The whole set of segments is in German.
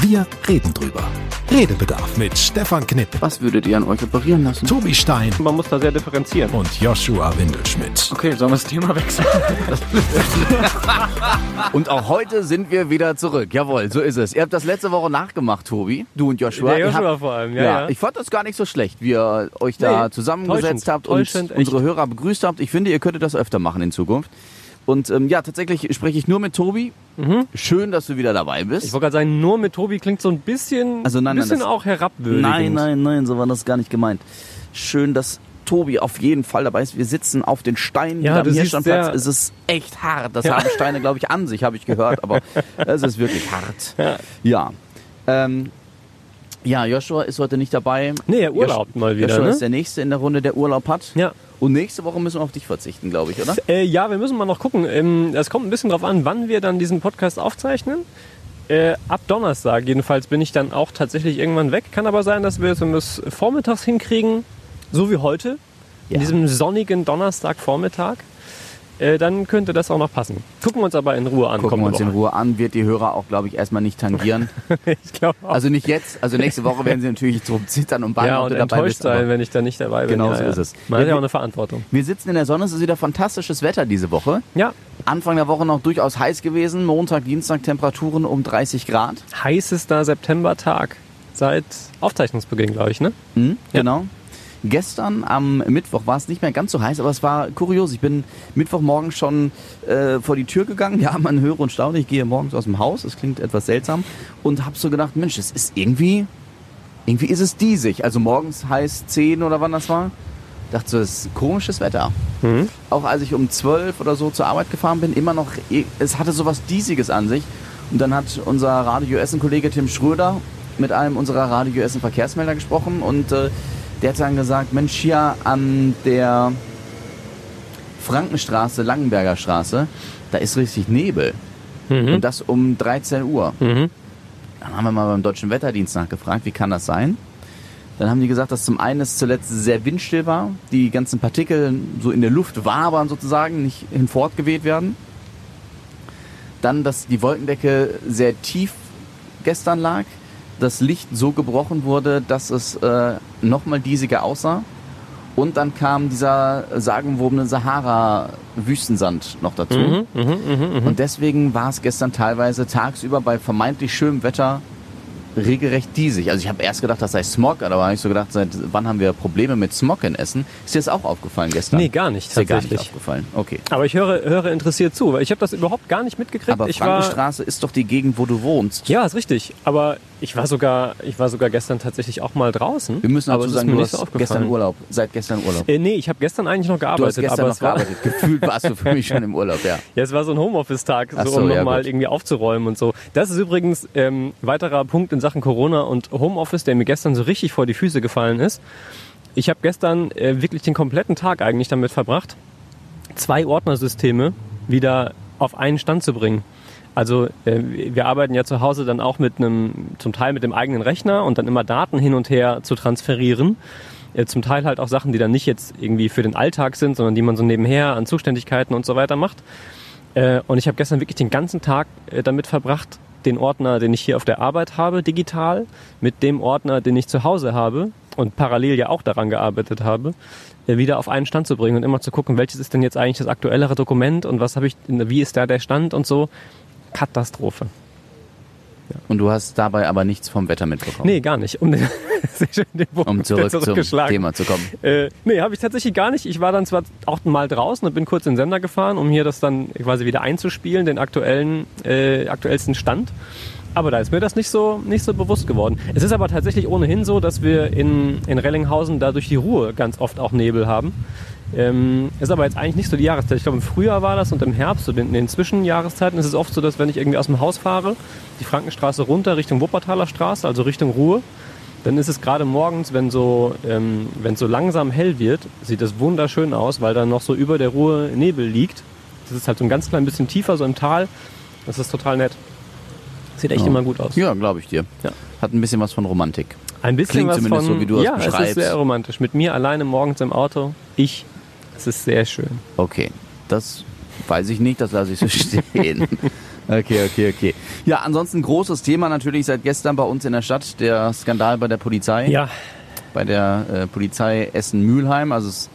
Wir reden drüber. Redebedarf mit Stefan Knipp, Was würdet ihr an euch operieren lassen? Tobi Stein Man muss da sehr differenzieren. und Joshua Windelschmidt. Okay, sollen wir das Thema wechseln? Und auch heute sind wir wieder zurück. Jawohl, so ist es. Ihr habt das letzte Woche nachgemacht, Tobi. Du und Joshua. Der Joshua habt, vor allem, ja, ja. Ich fand das gar nicht so schlecht, wie ihr euch da Nee, zusammengesetzt täuschend, habt und täuschend, echt. unsere Hörer begrüßt habt. Ich finde, ihr könntet das öfter machen in Zukunft. Und ähm, ja, tatsächlich spreche ich nur mit Tobi. Schön, dass du wieder dabei bist. Mhm. Ich wollte gerade sagen, nur mit Tobi klingt so ein bisschen, Also nein, nein, bisschen das- auch herabwürdigend. Nein, nein, nein, so war das gar nicht gemeint. Schön, dass Tobi auf jeden Fall dabei ist. Wir sitzen auf den Steinen Ja, hier am Hirschlandplatz. Es ist echt hart. Das Ja. haben Steine, glaube ich, an sich, habe ich gehört. Aber es ist wirklich hart. Ja. Ähm, ja, Joshua ist heute nicht dabei. Nee, er urlaubt mal wieder, Joshua ne? ist der Nächste in der Runde, der Urlaub hat. Ja. Und nächste Woche müssen wir auf dich verzichten, glaube ich, oder? Äh, ja, wir müssen mal noch gucken. Ähm, Es kommt ein bisschen drauf an, wann wir dann diesen Podcast aufzeichnen. Äh, ab Donnerstag jedenfalls bin ich dann auch tatsächlich irgendwann weg. Kann aber sein, dass wir es um das vormittags hinkriegen, so wie heute, Ja. in diesem sonnigen Donnerstagvormittag. Äh, dann könnte das auch noch passen. Gucken wir uns aber in Ruhe an. Gucken wir uns in. Ruhe an. Wird die Hörer auch, glaube ich, erstmal nicht tangieren. Ich glaube auch. Also nicht jetzt. Also nächste Woche werden sie natürlich so zittern und bangen, ja, und enttäuscht bist. sein, wenn ich da nicht dabei bin. Genau ja, so ja. ist es. Man hat Ja, ja auch eine Verantwortung. Wir sitzen in der Sonne, es ist wieder fantastisches Wetter diese Woche. Ja, Anfang der Woche noch durchaus heiß gewesen. Montag, Dienstag Temperaturen um 30 Grad. heißester Septembertag seit Aufzeichnungsbeginn, glaube ich, ne? Mhm, Ja. Genau. Gestern am Mittwoch war es nicht mehr ganz so heiß, aber es war kurios. Ich bin Mittwochmorgen schon äh, vor die Tür gegangen. Ja, man höre und staune. Ich gehe morgens aus dem Haus. Das klingt etwas seltsam. Und habe so gedacht, Mensch, es ist irgendwie, irgendwie ist es diesig. Also morgens heiß 10 oder wann das war. Dachte so, das ist komisches Wetter. Mhm. Auch als ich um 12 oder so zur Arbeit gefahren bin, immer noch, es hatte so was Diesiges an sich. Und dann hat unser Radio Essen-Kollege Tim Schröder mit einem unserer Radio Essen Verkehrsmelder gesprochen und äh, der hat dann gesagt, Mensch, hier an der Frankenstraße, Langenberger Straße, da ist richtig Nebel. Und das um 13 Uhr. Mhm. Dann haben wir mal beim Deutschen Wetterdienst nachgefragt, wie kann das sein? Dann haben die gesagt, dass zum einen es zuletzt sehr windstill war, die ganzen Partikel so in der Luft wabern sozusagen, nicht hinfortgeweht werden. Dann, dass die Wolkendecke sehr tief gestern lag, das Licht so gebrochen wurde, dass es äh, nochmal diesiger aussah. Und dann kam dieser sagenwobene Sahara-Wüstensand noch dazu. Mhm, Und deswegen war es gestern teilweise tagsüber bei vermeintlich schönem Wetter regelrecht diesig. Also ich habe erst gedacht, das sei Smog, aber habe ich so gedacht, seit wann haben wir Probleme mit Smog in Essen? Ist dir das auch aufgefallen gestern? Nee, gar nicht, Ist dir gar nicht aufgefallen. Okay. Aber ich höre, höre interessiert zu, weil ich habe das überhaupt gar nicht mitgekriegt. Aber ich war, ist doch die Gegend, wo du wohnst. ja, ist richtig. Aber ich war sogar, ich war sogar gestern tatsächlich auch mal draußen. Wir müssen aber dazu sagen, du so hast aufgefallen. gestern Urlaub, seit gestern Urlaub. Äh, nee, ich habe gestern eigentlich noch Du hast gearbeitet, gestern aber noch es war, gearbeitet. Gefühlt warst du für mich schon im Urlaub, ja. Ja, es war so ein Homeoffice-Tag, so, so, um ja, nochmal irgendwie aufzuräumen und so. Das ist übrigens ähm, weiterer Punkt in Sachen Corona und Homeoffice, der mir gestern so richtig vor die Füße gefallen ist. Ich habe gestern äh, wirklich den kompletten Tag eigentlich damit verbracht, zwei Ordnersysteme wieder auf einen Stand zu bringen. Also äh, wir arbeiten ja zu Hause dann auch mit einem, zum Teil mit dem eigenen Rechner und dann immer Daten hin und her zu transferieren. Äh, zum Teil halt auch Sachen, die dann nicht jetzt irgendwie für den Alltag sind, sondern die man so nebenher an Zuständigkeiten und so weiter macht. Äh, und ich habe gestern wirklich den ganzen Tag äh, damit verbracht, den Ordner, den ich hier auf der Arbeit habe, digital, mit dem Ordner, den ich zu Hause habe und parallel ja auch daran gearbeitet habe, äh, wieder auf einen Stand zu bringen und immer zu gucken, welches ist denn jetzt eigentlich das aktuellere Dokument und was habe ich, wie ist da der Stand und so. Katastrophe. Und du hast dabei aber nichts vom Wetter mitbekommen. Nee, gar nicht. Um, den, den Um zurück zum. Thema zu kommen. Äh, nee, habe ich tatsächlich gar nicht. Ich war dann zwar auch mal draußen und bin kurz in den Sender gefahren, um hier das dann quasi wieder einzuspielen, den aktuellen, äh, aktuellsten Stand. Aber da ist mir das nicht so, nicht so bewusst geworden. Es ist aber tatsächlich ohnehin so, dass wir in, in Rellinghausen da durch die Ruhe ganz oft auch Nebel haben. Ähm, ist aber jetzt eigentlich nicht so die Jahreszeit. Ich glaube, im Frühjahr war das und im Herbst, so in den Zwischenjahreszeiten, ist es oft so, dass wenn ich irgendwie aus dem Haus fahre, die Frankenstraße runter Richtung Wuppertaler Straße, also Richtung Ruhe, dann ist es gerade morgens, wenn so, ähm, wenn es so langsam hell wird, sieht es wunderschön aus, weil dann noch so über der Ruhe Nebel liegt. Das ist halt so ein ganz klein bisschen tiefer, so im Tal. Das ist total nett. Sieht echt Ja. immer gut aus. Ja, glaube ich dir. Ja. Hat ein bisschen was von Romantik. Ein bisschen Klingt was zumindest von, so, wie du es ja, es beschreibst. ist sehr romantisch. Mit mir alleine morgens im Auto, ich Das ist sehr schön. Okay, das weiß ich nicht, das lasse ich so stehen. Okay, okay, okay. Ja, ansonsten großes Thema natürlich seit gestern bei uns in der Stadt, der Skandal bei der Polizei. Ja, Bei der äh, Polizei Essen-Mülheim. Also es ist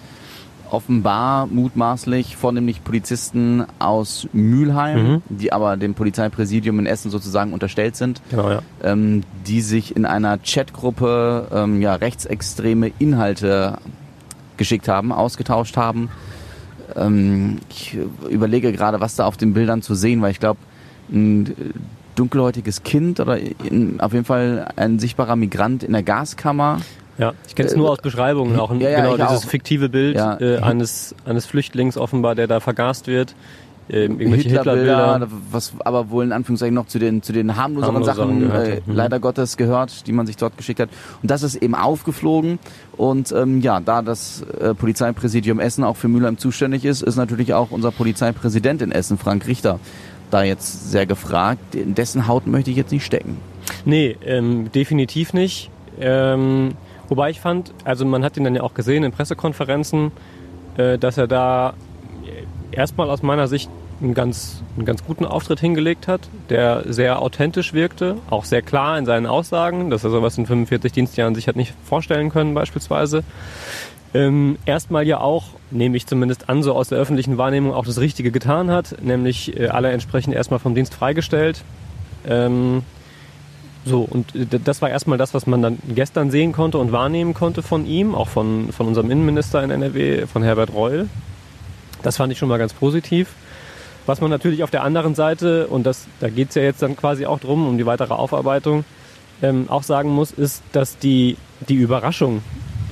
offenbar mutmaßlich vornehmlich Polizisten aus Mülheim, Mhm. die aber dem Polizeipräsidium in Essen sozusagen unterstellt sind, genau, ja. ähm, die sich in einer Chatgruppe ähm, ja, rechtsextreme Inhalte geschickt haben, ausgetauscht haben. Ähm, ich überlege gerade, was da auf den Bildern zu sehen war. Ich glaube, ein äh, dunkelhäutiges Kind oder in, auf jeden Fall ein sichtbarer Migrant in der Gaskammer. Ja, ich kenne es nur aus Beschreibungen, auch ein, Ja, ja, genau dieses auch. fiktive Bild Ja. äh, eines, eines Flüchtlings offenbar, der da vergast wird. Ähm, irgendwelche Hitlerbilder, Hitlerbilder. was aber wohl in Anführungszeichen noch zu den, zu den harmloseren Sachen gehört, äh. Mhm. leider Gottes gehört, die man sich dort geschickt hat. Und das ist eben aufgeflogen. Und ähm, ja, da das äh, Polizeipräsidium Essen auch für Mülheim zuständig ist, ist natürlich auch unser Polizeipräsident in Essen, Frank Richter, da jetzt sehr gefragt. In dessen Haut möchte ich jetzt nicht stecken. Nee, ähm, definitiv nicht. Ähm, wobei ich fand, also man hat ihn dann ja auch gesehen in Pressekonferenzen, äh, dass er da erstmal aus meiner Sicht einen ganz, einen ganz guten Auftritt hingelegt hat, der sehr authentisch wirkte, auch sehr klar in seinen Aussagen, dass er sowas in 45 Dienstjahren sich hat nicht vorstellen können beispielsweise. Ähm, erstmal ja auch, nehme ich zumindest an, so aus der öffentlichen Wahrnehmung auch das Richtige getan hat, nämlich äh, alle entsprechend erstmal vom Dienst freigestellt. Ähm, so, und äh, das war erstmal das, was man dann gestern sehen konnte und wahrnehmen konnte von ihm, auch von, von unserem Innenminister in NRW, von Herbert Reul. Das fand ich schon mal ganz positiv. Was man natürlich auf der anderen Seite, und das, da geht es ja jetzt dann quasi auch drum, um die weitere Aufarbeitung, ähm, auch sagen muss, ist, dass die, die Überraschung,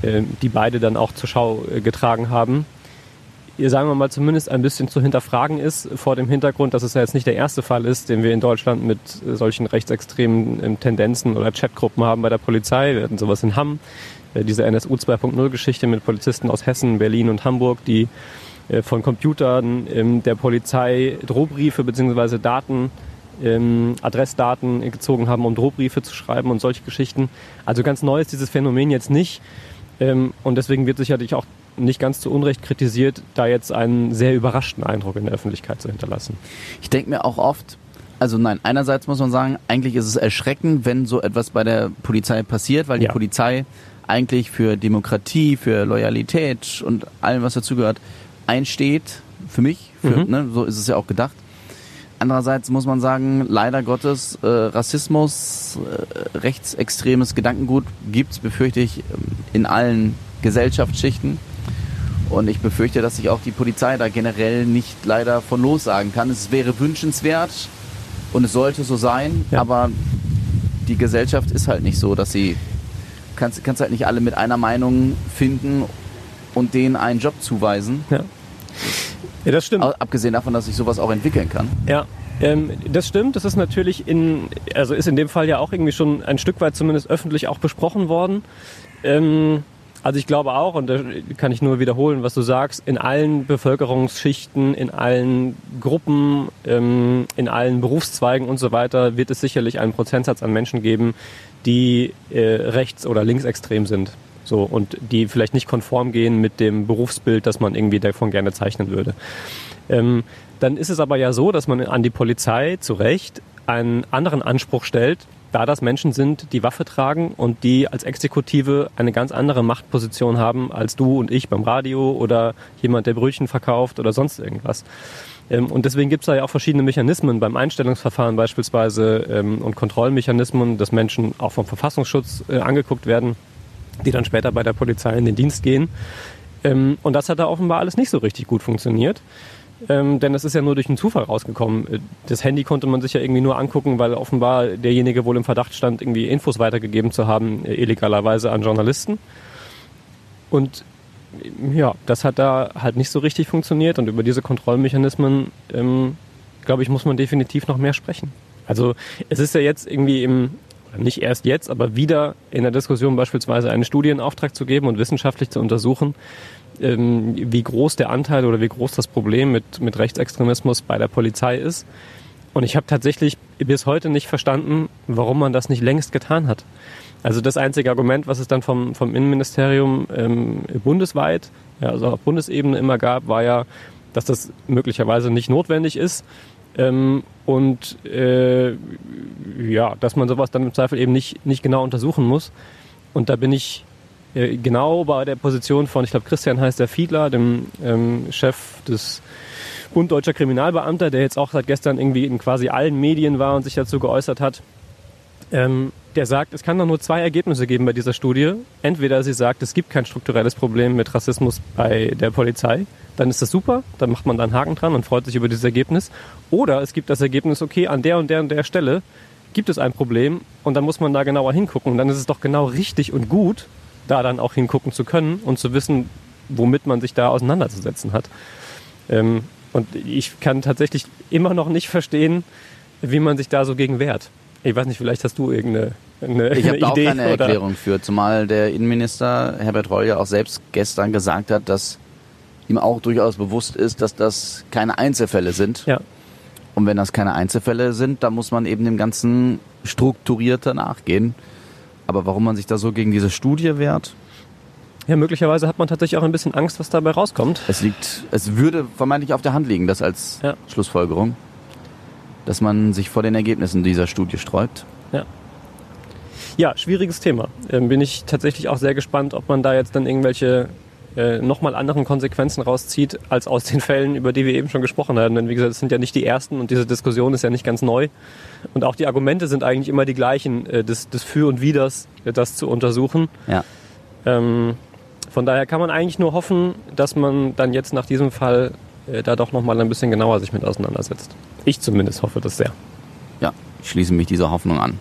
ähm, die beide dann auch zur Schau äh, getragen haben, ihr sagen wir mal zumindest ein bisschen zu hinterfragen ist, vor dem Hintergrund, dass es ja jetzt nicht der erste Fall ist, den wir in Deutschland mit äh, solchen rechtsextremen ähm, Tendenzen oder Chatgruppen haben bei der Polizei. Wir hatten sowas in Hamm, äh, diese NSU 2.0 Geschichte mit Polizisten aus Hessen, Berlin und Hamburg, die von Computern ähm, der Polizei Drohbriefe bzw. Daten, ähm, Adressdaten gezogen haben, um Drohbriefe zu schreiben und solche Geschichten. Also ganz neu ist dieses Phänomen jetzt nicht. Ähm, und deswegen wird sicherlich auch nicht ganz zu Unrecht kritisiert, da jetzt einen sehr überraschten Eindruck in der Öffentlichkeit zu hinterlassen. Ich denke mir auch oft, also nein, einerseits muss man sagen, eigentlich ist es erschreckend, wenn so etwas bei der Polizei passiert, weil die Ja. Polizei eigentlich für Demokratie, für Loyalität und allem, was dazugehört, einsteht. Für mich, für, Mhm. ne, so ist es ja auch gedacht. Andererseits muss man sagen, leider Gottes, äh, Rassismus, äh, rechtsextremes Gedankengut gibt's, befürchte ich, ähm, in allen Gesellschaftsschichten. Und ich befürchte, dass sich auch die Polizei da generell nicht leider von lossagen kann. Es wäre wünschenswert und es sollte so sein, Ja. aber die Gesellschaft ist halt nicht so, dass sie kannst, kannst halt nicht alle mit einer Meinung finden und denen einen Job zuweisen. Ja, ja das stimmt. Abgesehen davon, dass sich sowas auch entwickeln kann. Ja, ähm, das stimmt. Das ist natürlich in, also ist in dem Fall ja auch irgendwie schon ein Stück weit zumindest öffentlich auch besprochen worden. Ähm, also ich glaube auch, und da kann ich nur wiederholen, was du sagst, in allen Bevölkerungsschichten, in allen Gruppen, ähm, in allen Berufszweigen und so weiter wird es sicherlich einen Prozentsatz an Menschen geben, die äh, rechts- oder linksextrem sind. So, und die vielleicht nicht konform gehen mit dem Berufsbild, das man irgendwie davon gerne zeichnen würde. Ähm, dann ist es aber ja so, dass man an die Polizei zu Recht einen anderen Anspruch stellt, da das Menschen sind, die Waffe tragen und die als Exekutive eine ganz andere Machtposition haben als du und ich beim Radio oder jemand, der Brötchen verkauft oder sonst irgendwas. Ähm, und deswegen gibt es da ja auch verschiedene Mechanismen beim Einstellungsverfahren beispielsweise ähm, und Kontrollmechanismen, dass Menschen auch vom Verfassungsschutz äh, angeguckt werden, die dann später bei der Polizei in den Dienst gehen. Ähm, und das hat da offenbar alles nicht so richtig gut funktioniert. Ähm, denn es ist ja nur durch einen Zufall rausgekommen. Äh, Das Handy konnte man sich ja irgendwie nur angucken, weil offenbar derjenige wohl im Verdacht stand, irgendwie Infos weitergegeben zu haben, äh, illegalerweise an Journalisten. Und äh, ja, das hat da halt nicht so richtig funktioniert und über diese Kontrollmechanismen, ähm, glaube ich, muss man definitiv noch mehr sprechen. Also es ist ja jetzt irgendwie im, nicht erst jetzt, aber wieder in der Diskussion beispielsweise einen Studienauftrag zu geben und wissenschaftlich zu untersuchen, ähm, wie groß der Anteil oder wie groß das Problem mit, mit Rechtsextremismus bei der Polizei ist. Und ich habe tatsächlich bis heute nicht verstanden, warum man das nicht längst getan hat. Also das einzige Argument, was es dann vom, vom Innenministerium ähm, bundesweit ja, also auf Bundesebene immer gab, war ja, dass das möglicherweise nicht notwendig ist. Ähm, und äh, ja, dass man sowas dann im Zweifel eben nicht, nicht genau untersuchen muss. Und da bin ich äh, genau bei der Position von, ich glaube, Christian heißt der Fiedler, dem ähm, Chef des Bund Deutscher Kriminalbeamter, der jetzt auch seit gestern irgendwie in quasi allen Medien war und sich dazu geäußert hat. Ähm, der sagt, es kann doch nur zwei Ergebnisse geben bei dieser Studie. Entweder sie sagt, es gibt kein strukturelles Problem mit Rassismus bei der Polizei, dann ist das super, dann macht man da einen Haken dran und freut sich über dieses Ergebnis. Oder es gibt das Ergebnis, okay, an der und der und der Stelle gibt es ein Problem und dann muss man da genauer hingucken. Und dann ist es doch genau richtig und gut, da dann auch hingucken zu können und zu wissen, womit man sich da auseinanderzusetzen hat. Ähm, und ich kann tatsächlich immer noch nicht verstehen, wie man sich da so gegen wehrt. Ich weiß nicht, vielleicht hast du irgendeine eine, ich habe da auch Idee, keine oder? Erklärung für, zumal der Innenminister Herbert Reul ja auch selbst gestern gesagt hat, dass ihm auch durchaus bewusst ist, dass das keine Einzelfälle sind. Ja. Und wenn das keine Einzelfälle sind, dann muss man eben dem Ganzen strukturierter nachgehen. Aber warum man sich da so gegen diese Studie wehrt, ja, möglicherweise hat man tatsächlich auch ein bisschen Angst, was dabei rauskommt. es liegt, es würde vermeintlich auf der Hand liegen, das als Ja. Schlussfolgerung, dass man sich vor den Ergebnissen dieser Studie sträubt. Ja, schwieriges Thema. Ähm, bin ich tatsächlich auch sehr gespannt, ob man da jetzt dann irgendwelche äh, nochmal anderen Konsequenzen rauszieht, als aus den Fällen, über die wir eben schon gesprochen haben. Denn wie gesagt, es sind ja nicht die ersten und diese Diskussion ist ja nicht ganz neu. Und auch die Argumente sind eigentlich immer die gleichen, äh, des, des Für und Widers, äh, das zu untersuchen. Ja. Ähm, von daher kann man eigentlich nur hoffen, dass man dann jetzt nach diesem Fall äh, da doch nochmal ein bisschen genauer sich mit auseinandersetzt. Ich zumindest hoffe das sehr. Ja, ich schließe mich dieser Hoffnung an.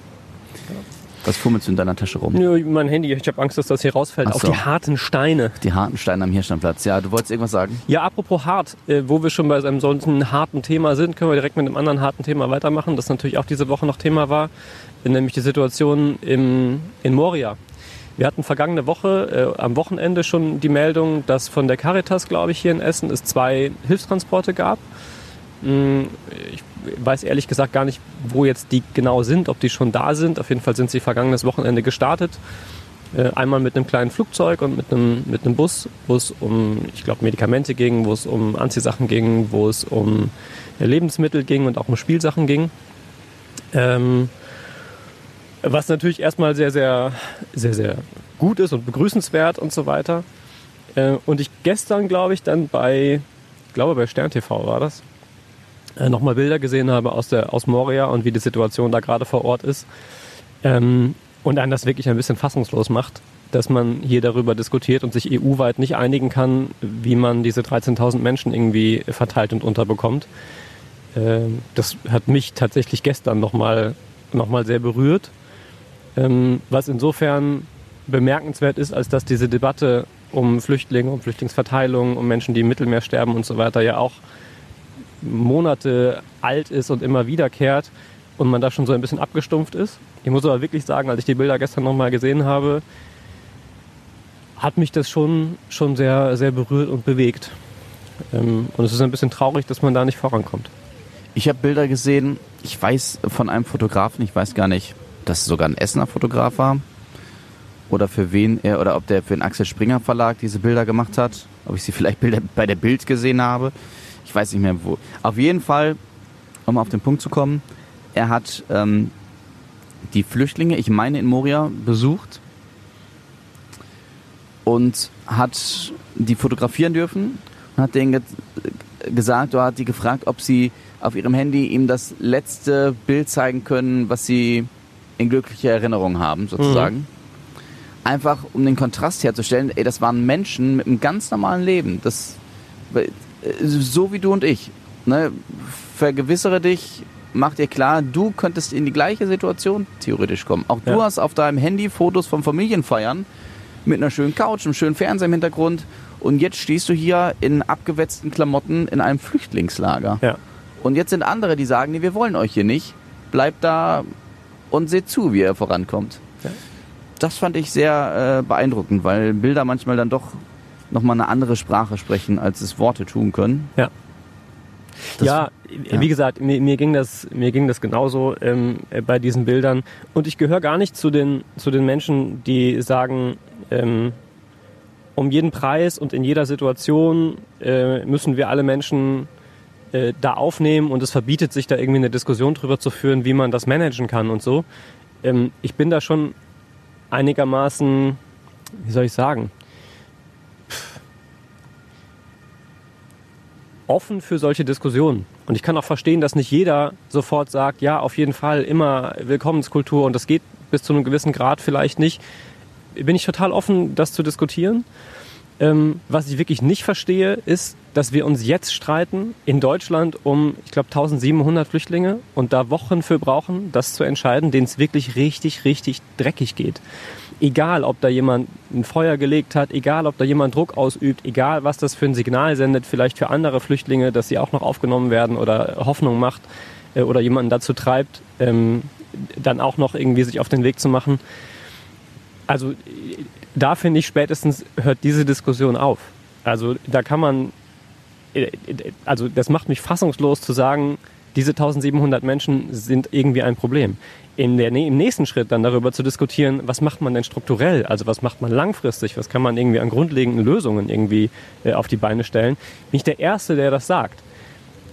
Was fummelst du in deiner Tasche rum? Nö, mein Handy, ich habe Angst, dass das hier rausfällt. Ach Auf so. die harten Steine. Die harten Steine am Hirschsteinplatz. Ja, du wolltest irgendwas sagen? Ja, apropos hart, äh, wo wir schon bei einem solchen harten Thema sind, können wir direkt mit einem anderen harten Thema weitermachen, das natürlich auch diese Woche noch Thema war, nämlich die Situation im, in Moria. Wir hatten vergangene Woche, äh, am Wochenende schon die Meldung, dass von der Caritas, glaube ich, hier in Essen es zwei Hilfstransporte gab. Mm, Ich weiß ehrlich gesagt gar nicht, wo jetzt die genau sind, ob die schon da sind. Auf jeden Fall sind sie vergangenes Wochenende gestartet. Äh, Einmal mit einem kleinen Flugzeug und mit einem, mit einem Bus, wo es um, ich glaube, Medikamente ging, wo es um Anziehsachen ging, wo es um äh, Lebensmittel ging und auch um Spielsachen ging. Ähm, was natürlich erstmal sehr, sehr, sehr, sehr gut ist und begrüßenswert und so weiter. Äh, und ich gestern, glaube ich, dann bei, ich glaube bei Stern TV war das, äh, nochmal Bilder gesehen habe aus, der, aus Moria und wie die Situation da gerade vor Ort ist. Ähm, und einen das wirklich ein bisschen fassungslos macht, dass man hier darüber diskutiert und sich EU-weit nicht einigen kann, wie man diese 13.000 Menschen irgendwie verteilt und unterbekommt. Ähm, das hat mich tatsächlich gestern nochmal noch mal sehr berührt. Ähm, was insofern bemerkenswert ist, als dass diese Debatte um Flüchtlinge, um Flüchtlingsverteilung, um Menschen, die im Mittelmeer sterben und so weiter ja auch Monate alt ist und immer wiederkehrt und man da schon so ein bisschen abgestumpft ist. Ich muss aber wirklich sagen, als ich die Bilder gestern nochmal gesehen habe, hat mich das schon, schon sehr, sehr berührt und bewegt. Ähm, und es ist ein bisschen traurig, dass man da nicht vorankommt. Ich habe Bilder gesehen, ich weiß von einem Fotografen, ich weiß gar nicht, dass sogar ein Essener Fotograf war. Oder für wen er, oder ob der für den Axel Springer Verlag diese Bilder gemacht hat. Ob ich sie vielleicht bei der Bild gesehen habe. Ich weiß nicht mehr wo. Auf jeden Fall, um auf den Punkt zu kommen, er hat ähm, die Flüchtlinge, ich meine in Moria, besucht und hat die fotografieren dürfen und hat denen ge gesagt oder hat die gefragt, ob sie auf ihrem Handy ihm das letzte Bild zeigen können, was sie in glücklicher Erinnerung haben, sozusagen. Einfach um den Kontrast herzustellen, ey, das waren Menschen mit einem ganz normalen Leben. Das äh, so wie du und ich. Ne? Vergewissere dich, mach dir klar, du könntest in die gleiche Situation theoretisch kommen. Auch du Ja. hast auf deinem Handy Fotos von Familienfeiern mit einer schönen Couch, einem schönen Fernseher im Hintergrund und jetzt stehst du hier in abgewetzten Klamotten in einem Flüchtlingslager. Ja. Und jetzt sind andere, die sagen, nee, wir wollen euch hier nicht. Bleibt da und seht zu, wie ihr vorankommt. Ja. Das fand ich sehr äh, beeindruckend, weil Bilder manchmal dann doch nochmal eine andere Sprache sprechen, als es Worte tun können. Ja. Das- ja, ja. wie gesagt, mir, mir, ging das, mir ging das genauso ähm, äh, bei diesen Bildern. Und ich gehöre gar nicht zu den, zu den Menschen, die sagen, ähm, um jeden Preis und in jeder Situation äh, müssen wir alle Menschen äh, da aufnehmen und es verbietet sich da irgendwie eine Diskussion drüber zu führen, wie man das managen kann und so. Ähm, ich bin da schon einigermaßen, wie soll ich sagen, offen für solche Diskussionen. Und ich kann auch verstehen, dass nicht jeder sofort sagt, ja, auf jeden Fall immer Willkommenskultur und das geht bis zu einem gewissen Grad vielleicht nicht. Bin ich total offen, das zu diskutieren. Ähm, was ich wirklich nicht verstehe, ist, dass wir uns jetzt streiten in Deutschland um, ich glaube, 1700 Flüchtlinge und da Wochen für brauchen, das zu entscheiden, denen es wirklich richtig, richtig dreckig geht. Egal, ob da jemand ein Feuer gelegt hat, egal, ob da jemand Druck ausübt, egal, was das für ein Signal sendet, vielleicht für andere Flüchtlinge, dass sie auch noch aufgenommen werden oder Hoffnung macht äh, oder jemanden dazu treibt, ähm, dann auch noch irgendwie sich auf den Weg zu machen. Also da finde ich spätestens hört diese Diskussion auf. Also da kann man, also das macht mich fassungslos zu sagen, diese 1700 Menschen sind irgendwie ein Problem. In der, Im nächsten Schritt dann darüber zu diskutieren, was macht man denn strukturell, also was macht man langfristig, was kann man irgendwie an grundlegenden Lösungen irgendwie äh, auf die Beine stellen, bin ich der Erste, der das sagt.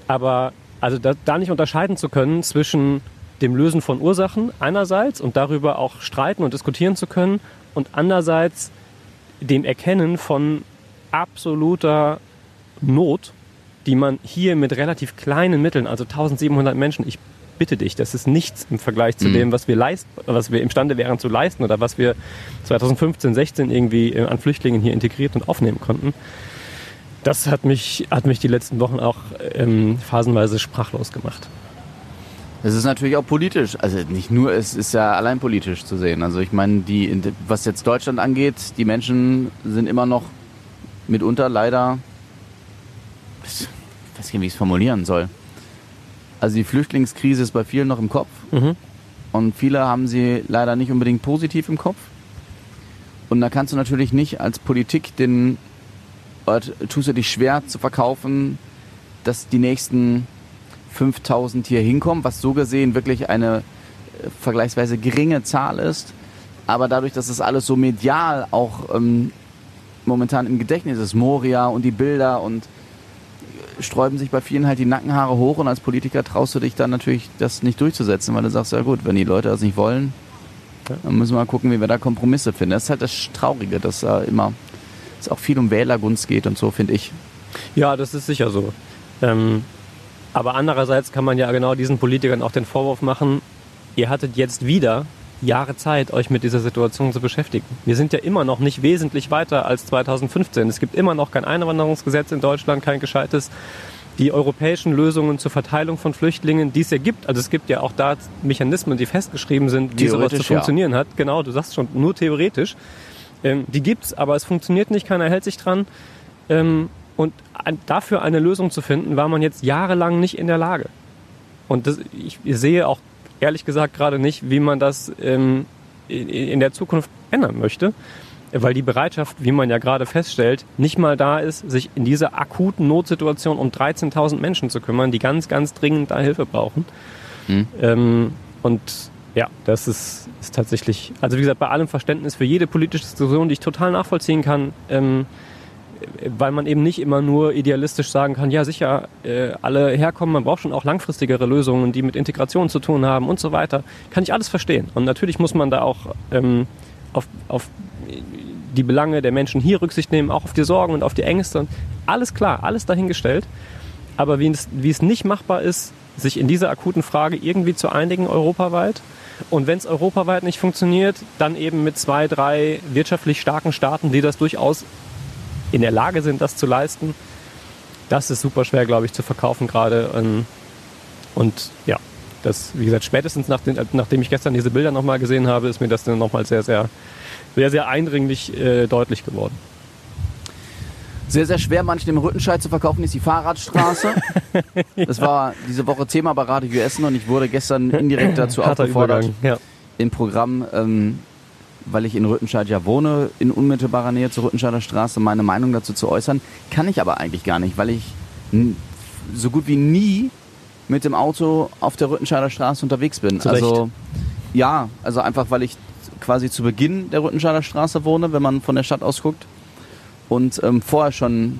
Aber also da, da nicht unterscheiden zu können zwischen dem Lösen von Ursachen einerseits und darüber auch streiten und diskutieren zu können und andererseits dem Erkennen von absoluter Not, die man hier mit relativ kleinen Mitteln, also 1700 Menschen, ich bitte dich, das ist nichts im Vergleich zu mhm. dem, was wir leisten, was wir imstande wären zu leisten oder was wir 2015, 16 irgendwie äh, an Flüchtlingen hier integriert und aufnehmen konnten. Das hat mich, hat mich die letzten Wochen auch ähm, phasenweise sprachlos gemacht. Es ist natürlich auch politisch, also nicht nur, es ist ja allein politisch zu sehen. Also ich meine, die, was jetzt Deutschland angeht, die Menschen sind immer noch mitunter leider, ich weiß nicht, wie ich es formulieren soll. Also die Flüchtlingskrise ist bei vielen noch im Kopf mhm. und viele haben sie leider nicht unbedingt positiv im Kopf. Und da kannst du natürlich nicht als Politik den, tust du dich schwer zu verkaufen, dass die nächsten 5000 hier hinkommen, was so gesehen wirklich eine äh, vergleichsweise geringe Zahl ist. Aber dadurch, dass das alles so medial auch ähm, momentan im Gedächtnis ist, Moria und die Bilder und äh, sträuben sich bei vielen halt die Nackenhaare hoch und als Politiker traust du dich dann natürlich, das nicht durchzusetzen, weil du sagst, ja gut, wenn die Leute das nicht wollen, dann müssen wir mal gucken, wie wir da Kompromisse finden. Das ist halt das Traurige, dass da immer es auch viel um Wählergunst geht und so, finde ich. Ja, das ist sicher so. Ähm, aber andererseits kann man ja genau diesen Politikern auch den Vorwurf machen, ihr hattet jetzt wieder Jahre Zeit, euch mit dieser Situation zu beschäftigen. Wir sind ja immer noch nicht wesentlich weiter als 2015. Es gibt immer noch kein Einwanderungsgesetz in Deutschland, kein gescheites. Die europäischen Lösungen zur Verteilung von Flüchtlingen, die es ja gibt, also es gibt ja auch da Mechanismen, die festgeschrieben sind, wie sowas zu funktionieren ja. hat. Genau, du sagst schon, nur theoretisch. Ähm, die gibt's, aber es funktioniert nicht, keiner hält sich dran. Ähm, und dafür eine Lösung zu finden, war man jetzt jahrelang nicht in der Lage. Und das, ich sehe auch ehrlich gesagt gerade nicht, wie man das ähm, in der Zukunft ändern möchte, weil die Bereitschaft, wie man ja gerade feststellt, nicht mal da ist, sich in dieser akuten Notsituation um 13.000 Menschen zu kümmern, die ganz, ganz dringend da Hilfe brauchen. Mhm. Ähm, und ja, das ist, ist tatsächlich, also wie gesagt, bei allem Verständnis für jede politische Diskussion, die ich total nachvollziehen kann, ähm, weil man eben nicht immer nur idealistisch sagen kann, ja sicher, äh, alle herkommen, man braucht schon auch langfristigere Lösungen, die mit Integration zu tun haben und so weiter. Kann ich alles verstehen. Und natürlich muss man da auch ähm, auf, auf die Belange der Menschen hier Rücksicht nehmen, auch auf die Sorgen und auf die Ängste. Alles klar, alles dahingestellt. Aber wie es, wie es nicht machbar ist, sich in dieser akuten Frage irgendwie zu einigen europaweit. Und wenn es europaweit nicht funktioniert, dann eben mit zwei, drei wirtschaftlich starken Staaten, die das durchaus in der Lage sind, das zu leisten. Das ist super schwer, glaube ich, zu verkaufen gerade. Ähm, und ja, das, wie gesagt, spätestens nach den, nachdem ich gestern diese Bilder nochmal gesehen habe, ist mir das dann nochmal sehr, sehr, sehr, sehr eindringlich äh, deutlich geworden. Sehr, sehr schwer, manchen im Rüttenscheid zu verkaufen, ist die Fahrradstraße. Das war diese Woche Thema bei Radio Essen und ich wurde gestern indirekt dazu aufgefordert, ja. im Programm ähm, weil ich in Rüttenscheid ja wohne, in unmittelbarer Nähe zur Rüttenscheider Straße, meine Meinung dazu zu äußern. Kann ich aber eigentlich gar nicht, weil ich so gut wie nie mit dem Auto auf der Rüttenscheider Straße unterwegs bin. Zurecht. Also ja, also einfach weil ich quasi zu Beginn der Rüttenscheider Straße wohne, wenn man von der Stadt aus guckt. und ähm, vorher schon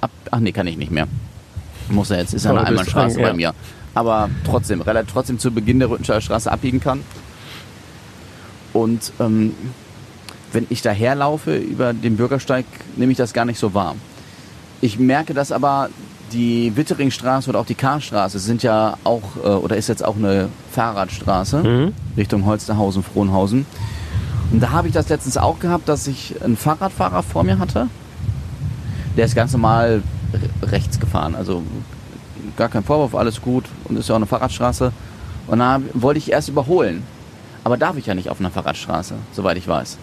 ab. Ach nee, kann ich nicht mehr. Muss er jetzt, ist ja eine Einbahnstraße bei ja. mir. Aber trotzdem, relativ trotzdem zu Beginn der Rüttenscheider Straße abbiegen kann. Und ähm, wenn ich daherlaufe über den Bürgersteig, nehme ich das gar nicht so wahr. Ich merke das aber, die Witteringstraße oder auch die Karstraße sind ja auch, äh, oder ist jetzt auch eine Fahrradstraße Mhm. Richtung Holsterhausen, Frohnhausen. Und da habe ich das letztens auch gehabt, dass ich einen Fahrradfahrer vor mir hatte. Der ist ganz normal re- rechts gefahren. Also gar kein Vorwurf, alles gut und ist ja auch eine Fahrradstraße. Und da wollte ich erst überholen. Aber darf ich ja nicht auf einer Fahrradstraße, soweit ich weiß.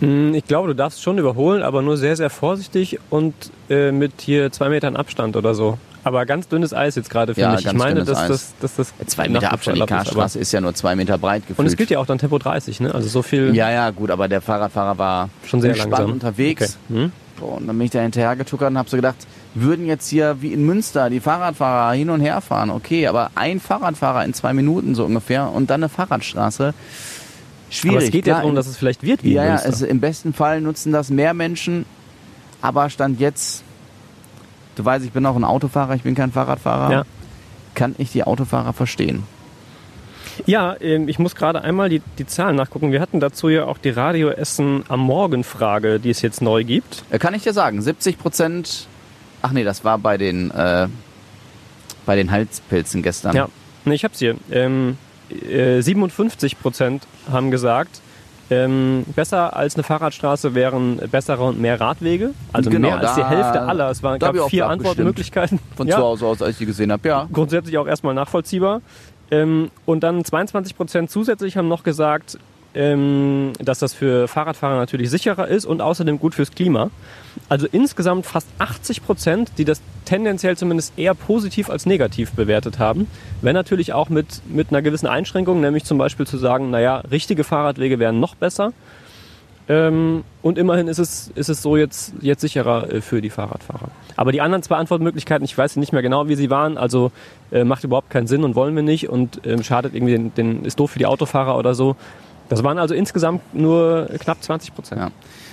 Hm, Ich glaube, du darfst schon überholen, aber nur sehr, sehr vorsichtig und äh, mit hier zwei Metern Abstand oder so. Aber ganz dünnes Eis jetzt gerade, finde Ja, ich. Ich meine, dass das, dass das Zwei Meter Abstand, die Karstraße ist ja nur zwei Meter breit gefühlt. Und es gilt ja auch dann Tempo 30, ne? Also so viel Ja, ja, gut, aber der Fahrradfahrer war schon sehr langsam. unterwegs. Okay. Hm? Und dann bin ich da hinterher getuckert und habe so gedacht, würden jetzt hier wie in Münster die Fahrradfahrer hin und her fahren, okay, aber ein Fahrradfahrer in zwei Minuten so ungefähr und dann eine Fahrradstraße. Schwierig. Aber es geht ja darum, dass es vielleicht wird wie ja, in ja, Münster. also im besten Fall nutzen das mehr Menschen, aber Stand jetzt, du weißt, ich bin auch ein Autofahrer, ich bin kein Fahrradfahrer, Ja. kann ich die Autofahrer verstehen. Ja, ähm, ich muss gerade einmal die, die Zahlen nachgucken. Wir hatten dazu ja auch die Radio Essen am Morgen Frage, die es jetzt neu gibt. Äh, Kann ich dir sagen, 70 Prozent, ach nee, das war bei den, äh, bei den Halspilzen gestern. Ja, nee, ich hab's hier. Ähm, äh, 57 Prozent haben gesagt, ähm, besser als eine Fahrradstraße wären bessere und mehr Radwege. Also Genau, mehr als die Hälfte aller. Es waren, gab vier. Antwortmöglichkeiten. Von ja, zu Hause aus, als ich die gesehen habe, ja. grundsätzlich auch erstmal nachvollziehbar. Ähm, und dann 22 Prozent zusätzlich haben noch gesagt, ähm, dass das für Fahrradfahrer natürlich sicherer ist und außerdem gut fürs Klima. Also insgesamt fast 80 Prozent, die das tendenziell zumindest eher positiv als negativ bewertet haben. Wenn natürlich auch mit, mit einer gewissen Einschränkung, nämlich zum Beispiel zu sagen, naja, richtige Fahrradwege wären noch besser. Ähm, und immerhin ist es, ist es so jetzt, jetzt sicherer äh, für die Fahrradfahrer. Aber die anderen zwei Antwortmöglichkeiten, ich weiß nicht mehr genau, wie sie waren, also äh, macht überhaupt keinen Sinn und wollen wir nicht und ähm, schadet irgendwie den, den, ist doof für die Autofahrer oder so. Das waren also insgesamt nur knapp 20 Prozent. Ja.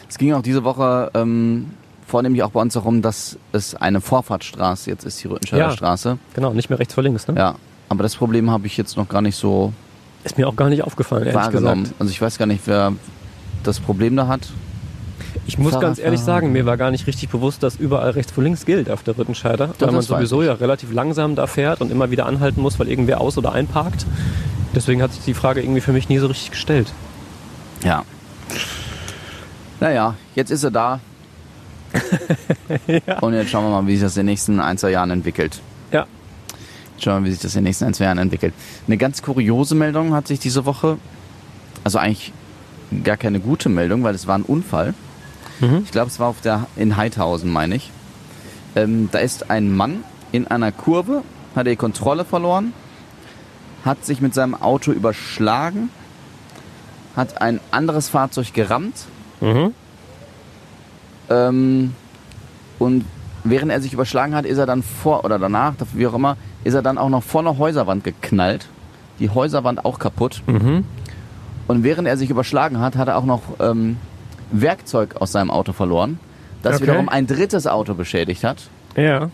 Es ging auch diese Woche ähm, vornehmlich auch bei uns darum, dass es eine Vorfahrtsstraße jetzt ist, die Rüttenscheider Ja. Straße. Genau, nicht mehr rechts vor links. Ne? Ja, aber das Problem habe ich jetzt noch gar nicht so Ist mir auch gar nicht aufgefallen, ehrlich wahrgenommen. gesagt. Also ich weiß gar nicht, wer das Problem da hat. Ich muss ganz Fahrradfahrer. ehrlich sagen, mir war gar nicht richtig bewusst, dass überall rechts vor links gilt auf der Rüttenscheider. weil man sowieso ja relativ langsam da fährt und immer wieder anhalten muss, weil irgendwer aus- oder einparkt. Deswegen hat sich die Frage irgendwie für mich nie so richtig gestellt. Ja. Naja, jetzt ist er da. Und jetzt schauen wir mal, wie sich das in den nächsten ein, zwei Jahren entwickelt. Ja. Schauen wir mal, wie sich das in den nächsten ein, zwei Jahren entwickelt. Eine ganz kuriose Meldung hat sich diese Woche, also eigentlich gar keine gute Meldung, weil es war ein Unfall. Mhm. Ich glaube, es war auf der, in Heidhausen, meine ich. Ähm, da ist ein Mann in einer Kurve, hat die Kontrolle verloren, hat sich mit seinem Auto überschlagen, hat ein anderes Fahrzeug gerammt Mhm. ähm, und während er sich überschlagen hat, ist er dann vor oder danach, wie auch immer, ist er dann auch noch vor eine Häuserwand geknallt. Die Häuserwand auch kaputt. Mhm. Und während er sich überschlagen hat, hat er auch noch ähm, Werkzeug aus seinem Auto verloren, das Okay. wiederum ein drittes Auto beschädigt hat. Ja.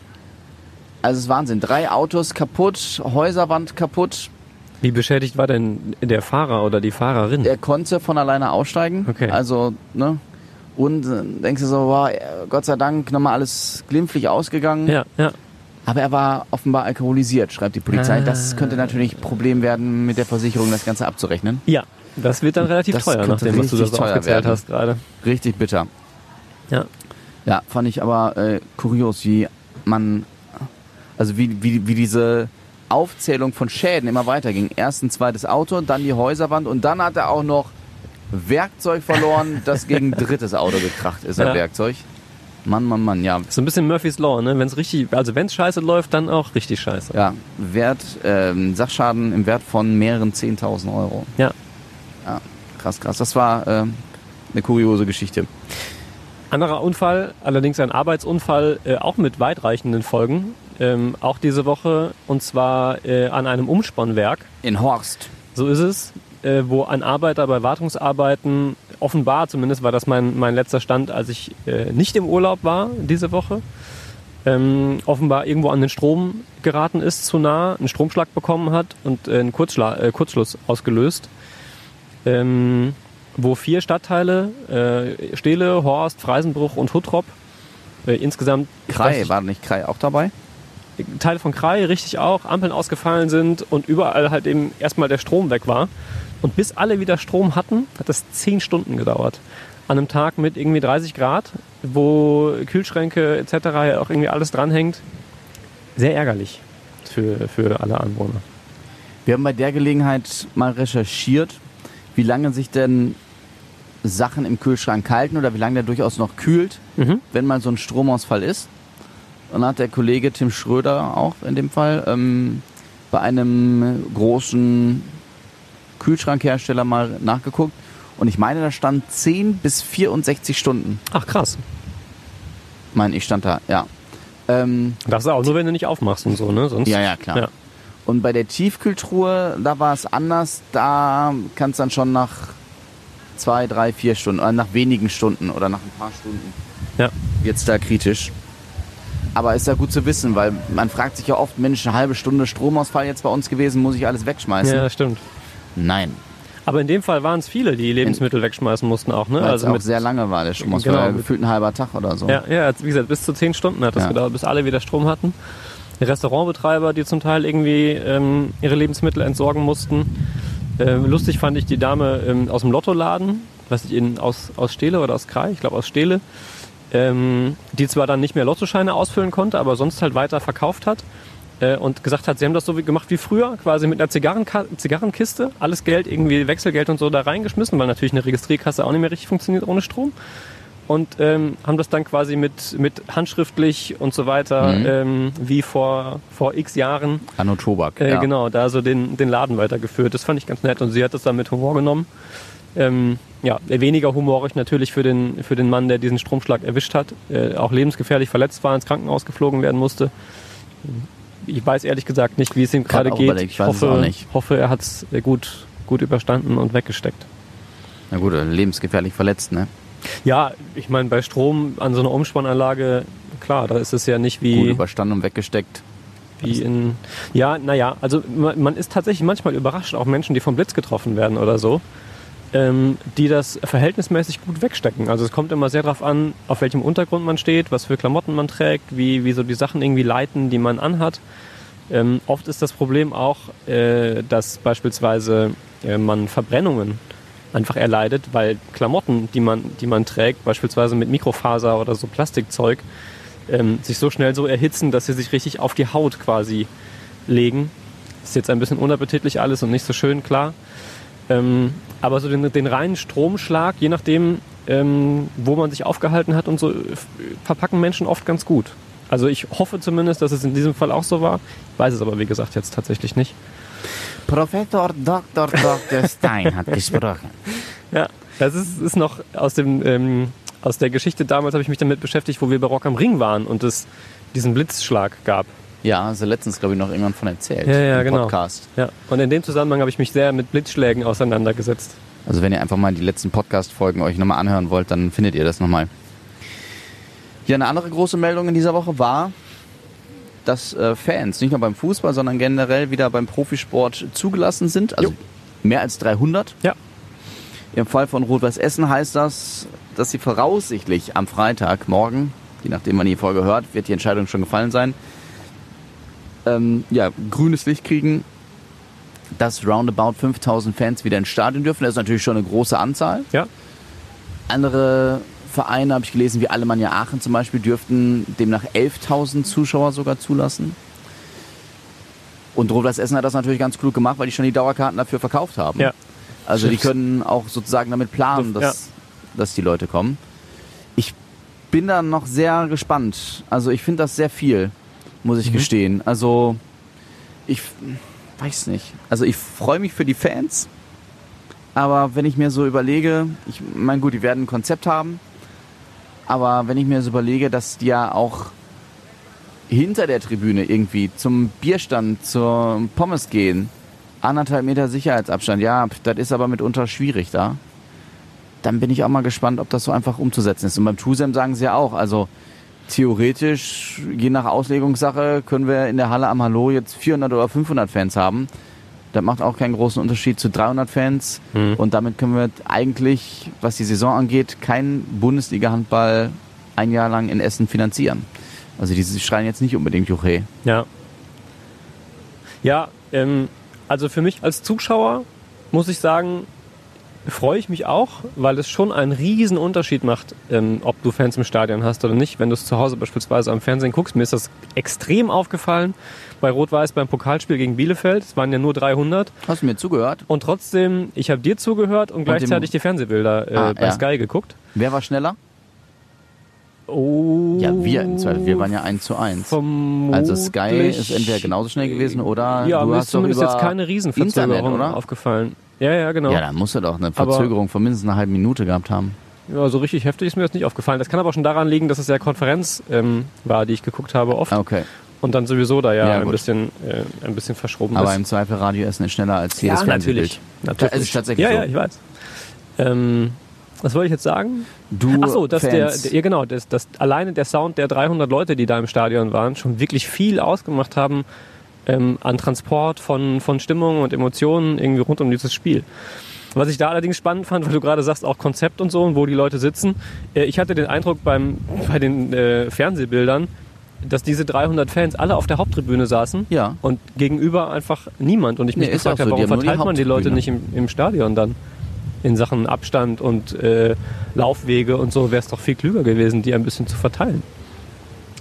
Also es ist Wahnsinn. Drei Autos kaputt, Häuserwand kaputt. Wie beschädigt war denn der Fahrer oder die Fahrerin? Er konnte von alleine aussteigen. Okay. Also, ne? Und äh, denkst du so, wow, Gott sei Dank nochmal alles glimpflich ausgegangen. ja, ja. Aber er war offenbar alkoholisiert, schreibt die Polizei. Ah. Das könnte natürlich ein Problem werden, mit der Versicherung das Ganze abzurechnen. Ja, das wird dann relativ Das teuer, könnte nach dem, was du da richtig so teuer aufgezählt werden. hast gerade. Richtig bitter. Ja. Ja, fand ich aber äh, kurios, wie man, also wie, wie, wie diese Aufzählung von Schäden immer weiterging. Erst ein zweites Auto, dann die Häuserwand und dann hat er auch noch Werkzeug verloren, das gegen ein drittes Auto gekracht ist, das Ja. Werkzeug. Mann, Mann, Mann, ja. So ein bisschen Murphy's Law, ne? Wenn es richtig, also wenn es scheiße läuft, dann auch richtig scheiße. Ja, Wert, ähm, Sachschaden im Wert von mehreren 10.000 Euro. Ja. Ja, krass, krass. Das war ähm, eine kuriose Geschichte. Anderer Unfall, allerdings ein Arbeitsunfall, äh, auch mit weitreichenden Folgen. Ähm, auch diese Woche und zwar äh, an einem Umspannwerk. In Horst. So ist es, äh, wo ein Arbeiter bei Wartungsarbeiten offenbar zumindest war das mein, mein letzter Stand, als ich äh, nicht im Urlaub war diese Woche. Ähm, offenbar irgendwo an den Strom geraten ist, zu nah, einen Stromschlag bekommen hat und äh, einen Kurzschla äh, Kurzschluss ausgelöst. Ähm, wo vier Stadtteile, äh, Stehle, Horst, Freisenbruch und Huttrop, äh, insgesamt Krei, ich- war nicht Krei auch dabei? Teile von Krei richtig auch, Ampeln ausgefallen sind und überall halt eben erstmal der Strom weg war. Und bis alle wieder Strom hatten, hat das zehn Stunden gedauert. An einem Tag mit irgendwie 30 Grad, wo Kühlschränke etc. ja auch irgendwie alles dranhängt. Sehr ärgerlich für, für alle Anwohner. Wir haben bei der Gelegenheit mal recherchiert, wie lange sich denn Sachen im Kühlschrank halten oder wie lange der durchaus noch kühlt, Mhm. wenn mal so ein Stromausfall ist. Und dann hat der Kollege Tim Schröder auch in dem Fall ähm, bei einem großen Kühlschrankhersteller mal nachgeguckt. Und ich meine, da stand 10 bis 64 Stunden. Ach krass. Meine ich stand da, ja. Ähm, Das ist auch nur, wenn du nicht aufmachst und so, ne? Sonst, Ja, ja, klar. Ja. Und bei der Tiefkühltruhe, da war es anders. Da kann es dann schon nach zwei, drei, vier Stunden oder nach wenigen Stunden oder nach ein paar Stunden Ja. jetzt da kritisch. Aber ist ja gut zu wissen, weil man fragt sich ja oft, Mensch, eine halbe Stunde Stromausfall jetzt bei uns gewesen, muss ich alles wegschmeißen? ja, stimmt. Nein, Aber in dem Fall waren es viele, die Lebensmittel wegschmeißen mussten auch, ne? Also auch mit sehr lange war, der Stromausfall. Genau, gefühlt ein halber Tag oder so. Ja, ja, wie gesagt, bis zu zehn Stunden hat das Ja. gedauert, bis alle wieder Strom hatten. Restaurantbetreiber, die zum Teil irgendwie ähm, ihre Lebensmittel entsorgen mussten. Ähm, lustig fand ich die Dame ähm, aus dem Lottoladen, weiß ich, in, aus, aus Stele oder aus Krai, ich glaube aus Stele, ähm, die zwar dann nicht mehr Lottoscheine ausfüllen konnte, aber sonst halt weiter verkauft hat. Äh, und gesagt hat, sie haben das so wie gemacht wie früher, quasi mit einer Zigarrenka Zigarrenkiste, alles Geld, irgendwie Wechselgeld und so da reingeschmissen, weil natürlich eine Registrierkasse auch nicht mehr richtig funktioniert ohne Strom und ähm, haben das dann quasi mit, mit handschriftlich und so weiter, Mhm. ähm, wie vor, vor x Jahren, Anno Tobak. äh, ja. genau, da so den, den Laden weitergeführt. Das fand ich ganz nett und sie hat das dann mit Humor genommen. Ähm, ja, weniger humorig natürlich für den, für den Mann, der diesen Stromschlag erwischt hat, äh, auch lebensgefährlich verletzt war, ins Krankenhaus geflogen werden musste. Ich weiß ehrlich gesagt nicht, wie es ihm Gerade geht. ich weiß es hoffe, auch nicht. hoffe, er hat es gut, gut überstanden und weggesteckt. Na gut, lebensgefährlich verletzt, ne? Ja, ich meine, bei Strom an so einer Umspannanlage, klar, da ist es ja nicht Gut wie, überstanden und weggesteckt. wie in. Ja, naja, also man, man ist tatsächlich manchmal überrascht, auch Menschen, die vom Blitz getroffen werden oder so, ähm, die das verhältnismäßig gut wegstecken. Also es kommt immer sehr darauf an, auf welchem Untergrund man steht, was für Klamotten man trägt, wie, wie so die Sachen irgendwie leiten, die man anhat. Ähm, oft ist das Problem auch, äh, dass beispielsweise äh, man Verbrennungen einfach erleidet, weil Klamotten, die man, die man trägt, beispielsweise mit Mikrofaser oder so Plastikzeug, ähm, sich so schnell so erhitzen, dass sie sich richtig auf die Haut quasi legen. Ist jetzt ein bisschen unappetitlich alles und nicht so schön, klar. Ähm, aber so den, den reinen Stromschlag, je nachdem, ähm, wo man sich aufgehalten hat und so, f- verpacken Menschen oft ganz gut. Also ich hoffe zumindest, dass es in diesem Fall auch so war. Ich weiß es aber, wie gesagt, jetzt tatsächlich nicht. Professor Dr. Dr. Stein hat gesprochen. Ja, das ist, ist noch aus, dem, ähm, aus der Geschichte damals habe ich mich damit beschäftigt, wo wir bei Rock am Ring waren und es diesen Blitzschlag gab. Ja, hast du letztens, glaube ich, noch irgendwann von erzählt. Ja, ja, im genau. Podcast. Ja, und in dem Zusammenhang habe ich mich sehr mit Blitzschlägen auseinandergesetzt. Also wenn ihr einfach mal die letzten Podcast-Folgen euch nochmal anhören wollt, dann findet ihr das nochmal. Ja, eine andere große Meldung in dieser Woche war, dass äh, Fans nicht nur beim Fußball, sondern generell wieder beim Profisport zugelassen sind. Also Jo. mehr als 300. Ja. Im Fall von Rot-Weiß Essen heißt das, dass sie voraussichtlich am Freitag, morgen, je nachdem wann die Folge hört, wird die Entscheidung schon gefallen sein, ähm, ja, grünes Licht kriegen, dass roundabout 5000 Fans wieder ins Stadion dürfen. Das ist natürlich schon eine große Anzahl. Ja. Andere Vereine, habe ich gelesen, wie Alemannia Aachen zum Beispiel, dürften demnach 11.000 Zuschauer sogar zulassen. Und Rot-Weiß Essen hat das natürlich ganz klug gemacht, weil die schon die Dauerkarten dafür verkauft haben. Ja. Also die Stimmt. können auch sozusagen damit planen, Ja. dass, dass die Leute kommen. Ich bin da noch sehr gespannt. Also ich finde das sehr viel, muss ich Mhm. gestehen. Also ich weiß nicht. Also ich freue mich für die Fans. Aber wenn ich mir so überlege, ich meine gut, die werden ein Konzept haben. Aber wenn ich mir so überlege, dass die ja auch hinter der Tribüne irgendwie zum Bierstand, zur Pommes gehen, anderthalb Meter Sicherheitsabstand, ja, das ist aber mitunter schwierig da. dann bin ich auch mal gespannt, ob das so einfach umzusetzen ist. Und beim TUSEM sagen sie ja auch, also theoretisch, je nach Auslegungssache, können wir in der Halle am Hallo jetzt 400 oder 500 Fans haben. Das macht auch keinen großen Unterschied zu 300 Fans. Mhm. Und damit können wir eigentlich, was die Saison angeht, keinen Bundesliga-Handball ein Jahr lang in Essen finanzieren. Also die schreien jetzt nicht unbedingt Juche. Ja. Ja, ähm, also für mich als Zuschauer muss ich sagen, freue ich mich auch, weil es schon einen riesen Unterschied macht, ähm, ob du Fans im Stadion hast oder nicht. Wenn du es zu Hause beispielsweise am Fernsehen guckst, mir ist das extrem aufgefallen bei Rot-Weiß beim Pokalspiel gegen Bielefeld. Es waren ja nur 300. Hast du mir zugehört? Und trotzdem, ich habe dir zugehört und gleichzeitig die Fernsehbilder äh, Ah, bei ja. Sky geguckt. Wer war schneller? Oh. Ja, wir im Zweifel. Wir waren ja 1 zu 1. Also Sky ist entweder genauso schnell gewesen oder Ja, du mir hast ist doch zumindest jetzt keine Riesenverzögerung Internet, oder? aufgefallen. Ja, ja, genau. Ja, dann musst du doch eine Aber- Verzögerung von mindestens einer halben Minute gehabt haben. Ja, so richtig heftig ist mir das nicht aufgefallen. Das kann aber auch schon daran liegen, dass es ja Konferenz ähm, war, die ich geguckt habe oft. Okay. Und dann sowieso da ja, Ja, ein, bisschen, äh, ein bisschen verschoben Aber ist. im Zweifel Radio Essen ist schneller als jedes ja, Fernsehbild. natürlich. natürlich. Das ist tatsächlich ja, so. Ja, ich weiß. Ähm, was wollte ich jetzt sagen? Du Ach so, dass der, Fans, der, ja genau, dass, dass alleine der Sound der 300 Leute, die da im Stadion waren, schon wirklich viel ausgemacht haben ähm, an Transport von, von Stimmung und Emotionen irgendwie rund um dieses Spiel. Was ich da allerdings spannend fand, weil du gerade sagst, auch Konzept und so und wo die Leute sitzen. Äh, ich hatte den Eindruck beim, bei den äh, Fernsehbildern, dass diese 300 Fans alle auf der Haupttribüne saßen Ja. und gegenüber einfach niemand. Und ich mich Nee, gefragt habe, so. Warum verteilt man die Leute nicht im, im Stadion dann? In Sachen Abstand und äh, Laufwege und so wäre es doch viel klüger gewesen, die ein bisschen zu verteilen.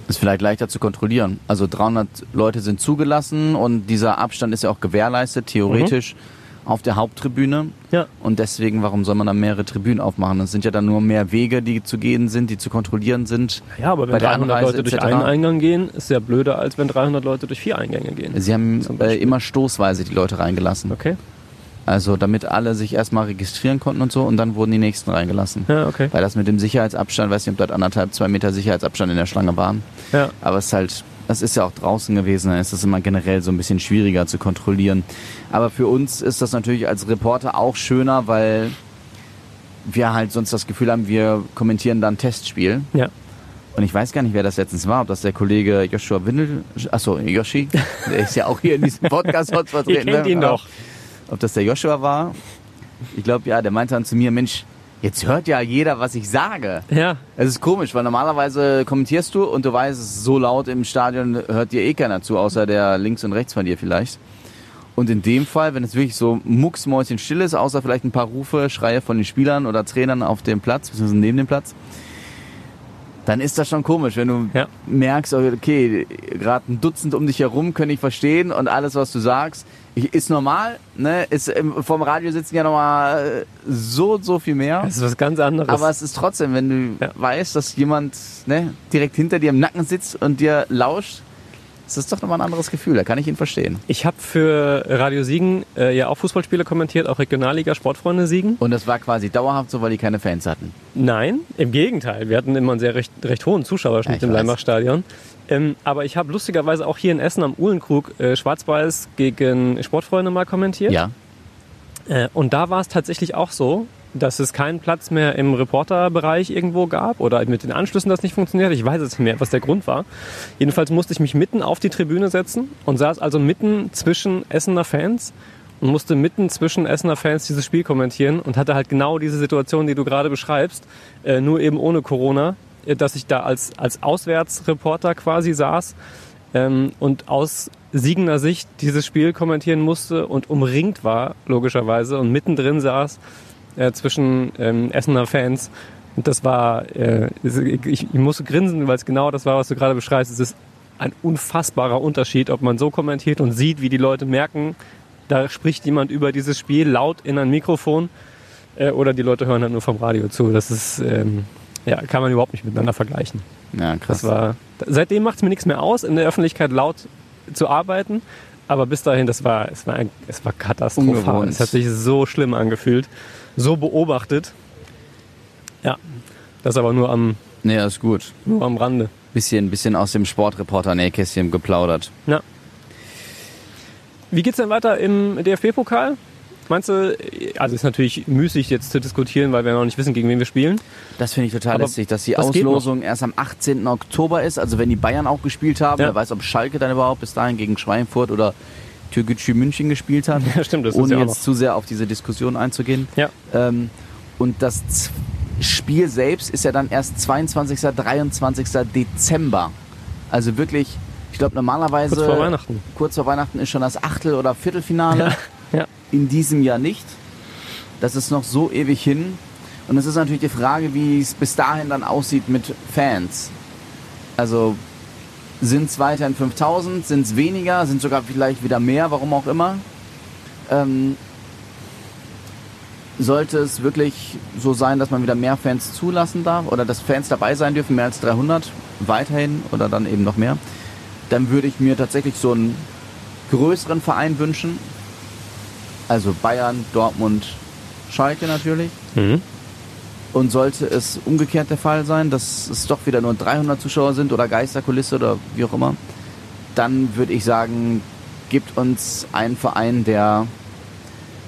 ist vielleicht leichter zu kontrollieren. Also 300 Leute sind zugelassen und dieser Abstand ist ja auch gewährleistet, theoretisch, Mhm. auf der Haupttribüne. Ja. Und deswegen, warum soll man dann mehrere Tribünen aufmachen? Das sind ja dann nur mehr Wege, die zu gehen sind, die zu kontrollieren sind. Ja, aber wenn Bei der 300 Anreise Leute durch einen Eingang gehen, ist ja blöder, als wenn 300 Leute durch vier Eingänge gehen. Sie haben äh, immer stoßweise die Leute reingelassen. Okay. Also damit alle sich erstmal registrieren konnten und so und dann wurden die nächsten reingelassen. Ja, okay. Weil das mit dem Sicherheitsabstand, weiß nicht, ob dort anderthalb, zwei Meter Sicherheitsabstand in der Schlange waren. Ja. Aber es ist halt, das ist ja auch draußen gewesen, dann ist das immer generell so ein bisschen schwieriger zu kontrollieren. Aber für uns ist das natürlich als Reporter auch schöner, weil wir halt sonst das Gefühl haben, wir kommentieren dann Testspiel. Ja. Und ich weiß gar nicht, wer das letztens war, ob das der Kollege Joshua Windel, achso, Yoshi, der ist ja auch hier in diesem Podcast Ihr vertreten. kennt ne? ihn doch. Ob das der Joshua war? Ich glaube, ja, der meinte dann zu mir, Mensch, jetzt hört ja jeder, was ich sage. Ja. Es ist komisch, weil normalerweise kommentierst du und du weißt, es ist so laut im Stadion, hört dir eh keiner zu, außer der links und rechts von dir vielleicht. Und in dem Fall, wenn es wirklich so mucksmäuschen still ist, außer vielleicht ein paar Rufe, Schreie von den Spielern oder Trainern auf dem Platz, beziehungsweise neben dem Platz, dann ist das schon komisch, wenn du Ja. merkst, okay, gerade ein Dutzend um dich herum können ich verstehen und alles, was du sagst, ist normal, ne? Ist im, vom Radio sitzen ja nochmal so, so viel mehr. Das ist was ganz anderes. Aber es ist trotzdem, wenn du Ja. weißt, dass jemand ne, direkt hinter dir im Nacken sitzt und dir lauscht, ist das doch nochmal ein anderes Gefühl. Da kann ich ihn verstehen. ich habe für Radio Siegen äh, ja auch Fußballspiele kommentiert, auch Regionalliga Sportfreunde Siegen. Und das war quasi dauerhaft so, weil die keine Fans hatten. Nein, im Gegenteil. Wir hatten immer einen sehr recht, recht hohen Ja, Zuschauerschnitt ich im weiß. Leimbach-Stadion. Ähm, aber ich habe lustigerweise auch hier in Essen am Uhlenkrug äh, Schwarz-Weiß gegen Sportfreunde mal kommentiert. Ja. Äh, und da war es tatsächlich auch so, dass es keinen Platz mehr im Reporterbereich irgendwo gab oder mit den Anschlüssen das nicht funktioniert. Ich weiß jetzt nicht mehr, was der Grund war. Jedenfalls musste ich mich mitten auf die Tribüne setzen und saß also mitten zwischen Essener Fans und musste mitten zwischen Essener Fans dieses Spiel kommentieren und hatte halt genau diese Situation, die du gerade beschreibst, äh, nur eben ohne Corona, äh, dass ich da als, als Auswärtsreporter quasi saß ähm, und aus Siegener Sicht dieses Spiel kommentieren musste und umringt war, logischerweise, und mittendrin saß äh, zwischen ähm, Essener Fans. Und das war, äh, ich, ich musste grinsen, weil es genau das war, was du gerade beschreibst. Es ist ein unfassbarer Unterschied, ob man so kommentiert und sieht, wie die Leute merken, da spricht jemand über dieses Spiel laut in ein Mikrofon äh, oder die Leute hören halt nur vom Radio zu. Das ist, ähm, ja, kann man überhaupt nicht miteinander vergleichen. Ja, krass. Das war, seitdem macht es mir nichts mehr aus, in der Öffentlichkeit laut zu arbeiten. Aber bis dahin, das war, es war, ein, es war katastrophal. Es hat sich so schlimm angefühlt, so beobachtet. Ja, das aber nur am, nee, ist gut. nur am Rande. Bisschen, bisschen aus dem Sportreporter-Nähkästchen geplaudert. Ja. Wie geht's denn weiter im DFB-Pokal? Meinst du, also ist natürlich müßig jetzt zu diskutieren, weil wir noch nicht wissen, gegen wen wir spielen. Das finde ich total Aber lästig, dass die das Auslosung erst am 18. Oktober ist. Also wenn die Bayern auch gespielt haben, Ja. wer weiß, ob Schalke dann überhaupt bis dahin gegen Schweinfurt oder Türkgücü München gespielt hat. Ja, stimmt, ohne ja jetzt zu sehr auf diese Diskussion einzugehen. Ja. Ähm, und das Spiel selbst ist ja dann erst 22. 23. Dezember. Also wirklich, ich glaube normalerweise Kurz vor Weihnachten. kurz vor Weihnachten ist schon das Achtel- oder Viertelfinale. Ja. In diesem Jahr nicht. Das ist noch so ewig hin. Und es ist natürlich die Frage, wie es bis dahin dann aussieht mit Fans. Also sind es weiterhin 5000, sind es weniger, sind sogar vielleicht wieder mehr, warum auch immer. Ähm, sollte es wirklich so sein, dass man wieder mehr Fans zulassen darf oder dass Fans dabei sein dürfen, mehr als 300 weiterhin oder dann eben noch mehr, dann würde ich mir tatsächlich so einen größeren Verein wünschen. Also Bayern, Dortmund, Schalke natürlich. Mhm. Und sollte es umgekehrt der Fall sein, dass es doch wieder nur 300 Zuschauer sind oder Geisterkulisse oder wie auch immer, dann würde ich sagen, gibt uns einen Verein, der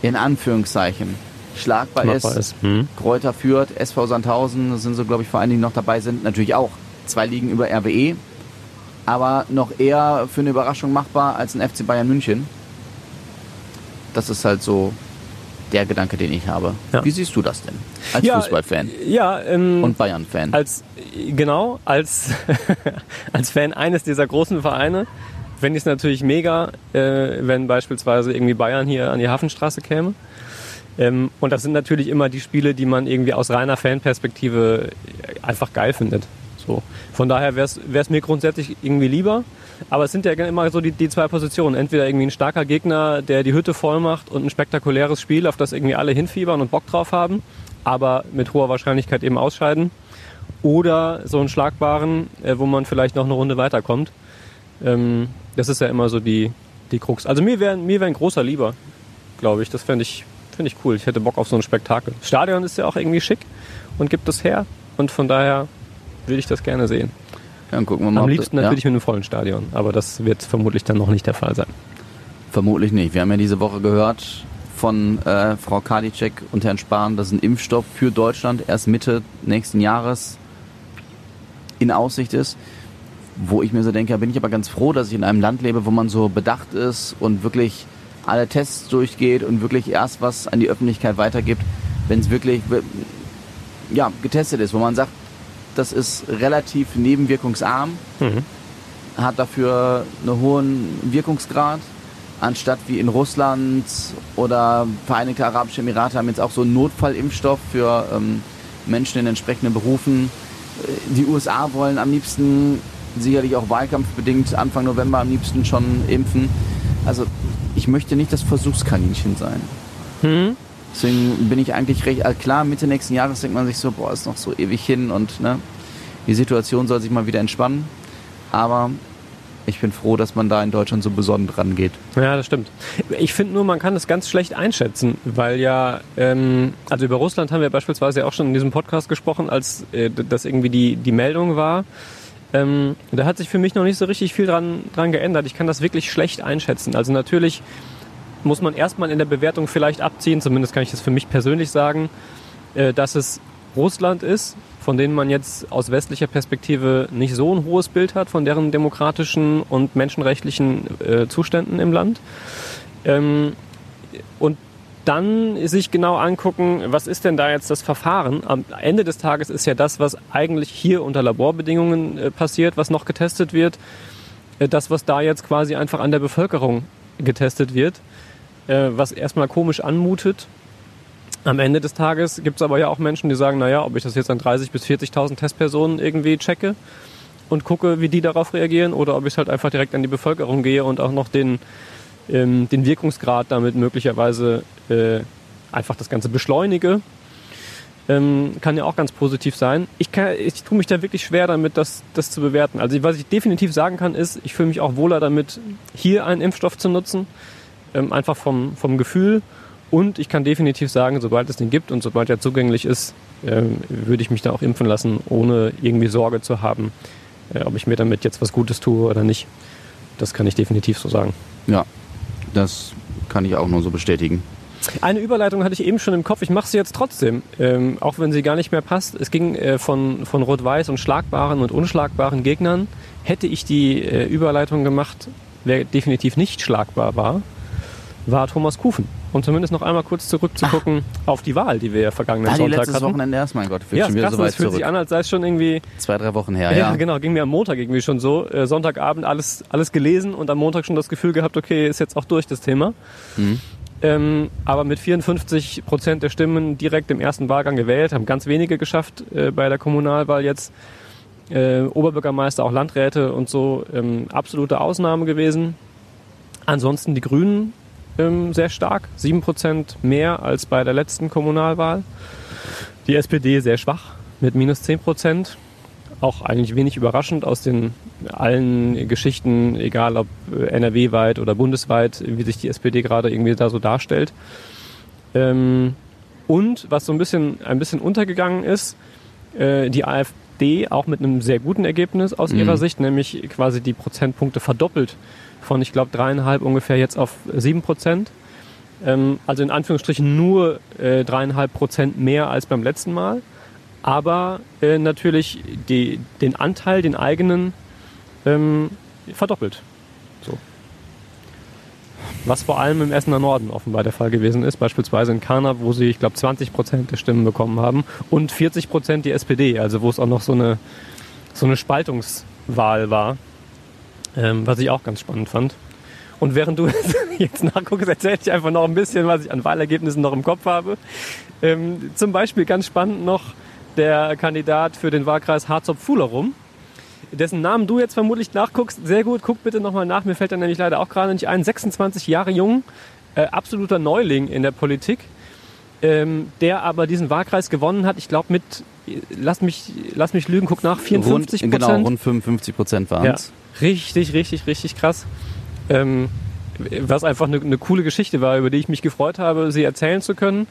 in Anführungszeichen schlagbar, Machbar ist. ist. Mhm. Kräuter führt, SV Sandhausen, das sind so, glaube ich, Vereine, die noch dabei sind. Natürlich auch zwei Ligen über RWE, aber noch eher für eine Überraschung machbar als ein FC Bayern München. Das ist halt so der Gedanke, den ich habe. Ja. Wie siehst du das denn als Ja, Fußballfan Ja, ähm, und Bayern-Fan? als genau als als Fan eines dieser großen Vereine fände ich es natürlich mega, äh, wenn beispielsweise irgendwie Bayern hier an die Hafenstraße käme. Ähm, und das sind natürlich immer die Spiele, die man irgendwie aus reiner Fanperspektive einfach geil findet. So. Von daher wäre es mir grundsätzlich irgendwie lieber. Aber es sind ja immer so die, die zwei Positionen. Entweder irgendwie ein starker Gegner, der die Hütte voll macht und ein spektakuläres Spiel, auf das irgendwie alle hinfiebern und Bock drauf haben, aber mit hoher Wahrscheinlichkeit eben ausscheiden. Oder so einen schlagbaren, äh, wo man vielleicht noch eine Runde weiterkommt. Ähm, das ist ja immer so die, die Krux. Also mir wäre mir wär ein großer lieber, glaube ich. Das fände ich, ich cool. Ich hätte Bock auf so ein Spektakel. Stadion ist ja auch irgendwie schick und gibt es her. Und von daher würde ich das gerne sehen. Ja, dann gucken wir mal. Am liebsten das, natürlich mit einem vollen Stadion. Aber das wird vermutlich dann noch nicht der Fall sein. Ja, vermutlich nicht. Wir haben ja diese Woche gehört von äh, Frau Kadicek und Herrn Spahn, dass ein Impfstoff für Deutschland erst Mitte nächsten Jahres in Aussicht ist. Wo ich mir so denke, da bin ich aber ganz froh, dass ich in einem Land lebe, wo man so bedacht ist und wirklich alle Tests durchgeht und wirklich erst was an die Öffentlichkeit weitergibt, wenn es wirklich ja, getestet ist, wo man sagt, das ist relativ nebenwirkungsarm, Mhm. hat dafür einen hohen Wirkungsgrad, anstatt wie in Russland oder Vereinigte Arabische Emirate haben jetzt auch so einen Notfallimpfstoff für ähm, Menschen in entsprechenden Berufen. Äh, Die USA wollen am liebsten, sicherlich auch wahlkampfbedingt, Anfang November am liebsten schon impfen. Also ich möchte nicht das Versuchskaninchen sein. Mhm. Deswegen bin ich eigentlich recht, also klar, Mitte nächsten Jahres denkt man sich so, boah, ist noch so ewig hin und ne, die Situation soll sich mal wieder entspannen. Aber ich bin froh, dass man da in Deutschland so besonnen dran geht. Ja, das stimmt. Ich finde nur, man kann es ganz schlecht einschätzen, weil ja, ähm, also über Russland haben wir beispielsweise auch schon in diesem Podcast gesprochen, als äh, das irgendwie die, die Meldung war. Ähm, da hat sich für mich noch nicht so richtig viel dran, dran geändert. Ich kann das wirklich schlecht einschätzen. Also natürlich muss man erstmal in der Bewertung vielleicht abziehen, zumindest kann ich das für mich persönlich sagen, äh, dass es Russland ist, von denen man jetzt aus westlicher Perspektive nicht so ein hohes Bild hat, von deren demokratischen und menschenrechtlichen äh, Zuständen im Land. Ähm, und dann sich genau angucken, was ist denn da jetzt das Verfahren? Am Ende des Tages ist ja das, was eigentlich hier unter Laborbedingungen äh, passiert, was noch getestet wird, das, was da jetzt quasi einfach an der Bevölkerung getestet wird, äh, was erstmal komisch anmutet. Am Ende des Tages gibt es aber ja auch Menschen, die sagen, naja, ob ich das jetzt an 30.000 bis 40.000 Testpersonen irgendwie checke und gucke, wie die darauf reagieren, oder ob ich halt einfach direkt an die Bevölkerung gehe und auch noch den, ähm, den Wirkungsgrad damit möglicherweise äh, einfach das Ganze beschleunige. Ähm, kann ja auch ganz positiv sein. Ich, kann, ich tue mich da wirklich schwer damit, das, das zu bewerten. Also was ich definitiv sagen kann, ist, ich fühle mich auch wohler damit, hier einen Impfstoff zu nutzen. Ähm, einfach vom, vom Gefühl. Und ich kann definitiv sagen, sobald es den gibt und sobald er zugänglich ist, ähm, würde ich mich da auch impfen lassen, ohne irgendwie Sorge zu haben, äh, ob ich mir damit jetzt was Gutes tue oder nicht. Das kann ich definitiv so sagen. Ja, das kann ich auch nur so bestätigen. Eine Überleitung hatte ich eben schon im Kopf, ich mache sie jetzt trotzdem, ähm, auch wenn sie gar nicht mehr passt. Es ging äh, von, von Rot-Weiß und schlagbaren und unschlagbaren Gegnern. Hätte ich die äh, Überleitung gemacht, wer definitiv nicht schlagbar war, war Thomas Kufen. Und zumindest noch einmal kurz zurückzugucken auf die Wahl, die wir ja vergangenen Ah, Sonntag letztes hatten. Wochenende erst, mein Gott, ja, schon ist wieder krass, so weit es fühlt zurück. sich an, als sei es schon irgendwie Zwei, drei Wochen her, Ja, ja. genau, ging mir am Montag irgendwie schon so. Äh, Sonntagabend alles, alles gelesen und am Montag schon das Gefühl gehabt, okay, ist jetzt auch durch das Thema. Mhm. Ähm, aber mit 54 Prozent der Stimmen direkt im ersten Wahlgang gewählt, haben ganz wenige geschafft äh, bei der Kommunalwahl jetzt. Äh, Oberbürgermeister, auch Landräte und so, ähm, absolute Ausnahme gewesen. Ansonsten die Grünen ähm, sehr stark, 7 Prozent mehr als bei der letzten Kommunalwahl. Die SPD sehr schwach mit minus 10 Prozent auch eigentlich wenig überraschend aus den allen Geschichten, egal ob äh, NRW-weit oder bundesweit, wie sich die SPD gerade irgendwie da so darstellt. Ähm, und was so ein bisschen, ein bisschen untergegangen ist, äh, die AfD auch mit einem sehr guten Ergebnis aus Mhm. ihrer Sicht, nämlich quasi die Prozentpunkte verdoppelt von, ich glaube, dreieinhalb ungefähr jetzt auf sieben Prozent. Ähm, also in Anführungsstrichen nur äh, dreieinhalb Prozent mehr als beim letzten Mal aber äh, natürlich die, den Anteil, den eigenen, ähm, verdoppelt. So. Was vor allem im Essener Norden offenbar der Fall gewesen ist, beispielsweise in Kana, wo sie, ich glaube, 20 Prozent der Stimmen bekommen haben und 40 Prozent die SPD, also wo es auch noch so eine, so eine Spaltungswahl war, ähm, was ich auch ganz spannend fand. Und während du jetzt nachguckst, erzähle ich einfach noch ein bisschen, was ich an Wahlergebnissen noch im Kopf habe. Ähm, zum Beispiel ganz spannend noch der Kandidat für den Wahlkreis Harzopf-Fuhlerum, dessen Namen du jetzt vermutlich nachguckst. Sehr gut, guck bitte nochmal nach. Mir fällt er nämlich leider auch gerade nicht ein. 26 Jahre jung, äh, absoluter Neuling in der Politik, ähm, der aber diesen Wahlkreis gewonnen hat. Ich glaube mit, lass mich, lass mich lügen, guck nach, 54 rund, Prozent. Genau, rund 55 Prozent waren Ja, es. richtig, richtig, richtig krass. Ähm, was einfach eine, eine coole Geschichte war, über die ich mich gefreut habe, sie erzählen zu können,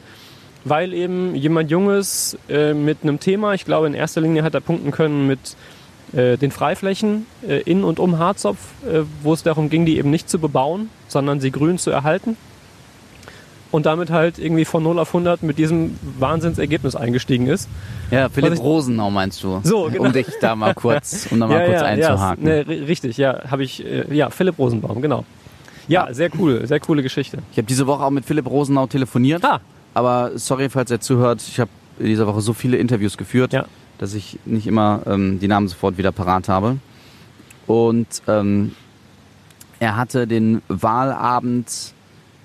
weil eben jemand Junges äh, mit einem Thema, ich glaube in erster Linie hat er punkten können mit äh, den Freiflächen äh, in und um Harzopf, äh, wo es darum ging, die eben nicht zu bebauen, sondern sie grün zu erhalten. Und damit halt irgendwie von 0 auf 100 mit diesem Wahnsinnsergebnis eingestiegen ist. Ja, Philipp ich- Rosenau meinst du. So, genau. Um dich da mal kurz, um da mal kurz einzuhaken. Ja, ne, ri- richtig, ja, habe ich, äh, ja, Philipp Rosenbaum, genau. Ja, sehr cool, sehr coole Geschichte. Ich habe diese Woche auch mit Philipp Rosenau telefoniert. Ah, Aber sorry, falls er zuhört, ich habe in dieser Woche so viele Interviews geführt, Ja. dass ich nicht immer ähm, die Namen sofort wieder parat habe. Und ähm, er hatte den Wahlabend,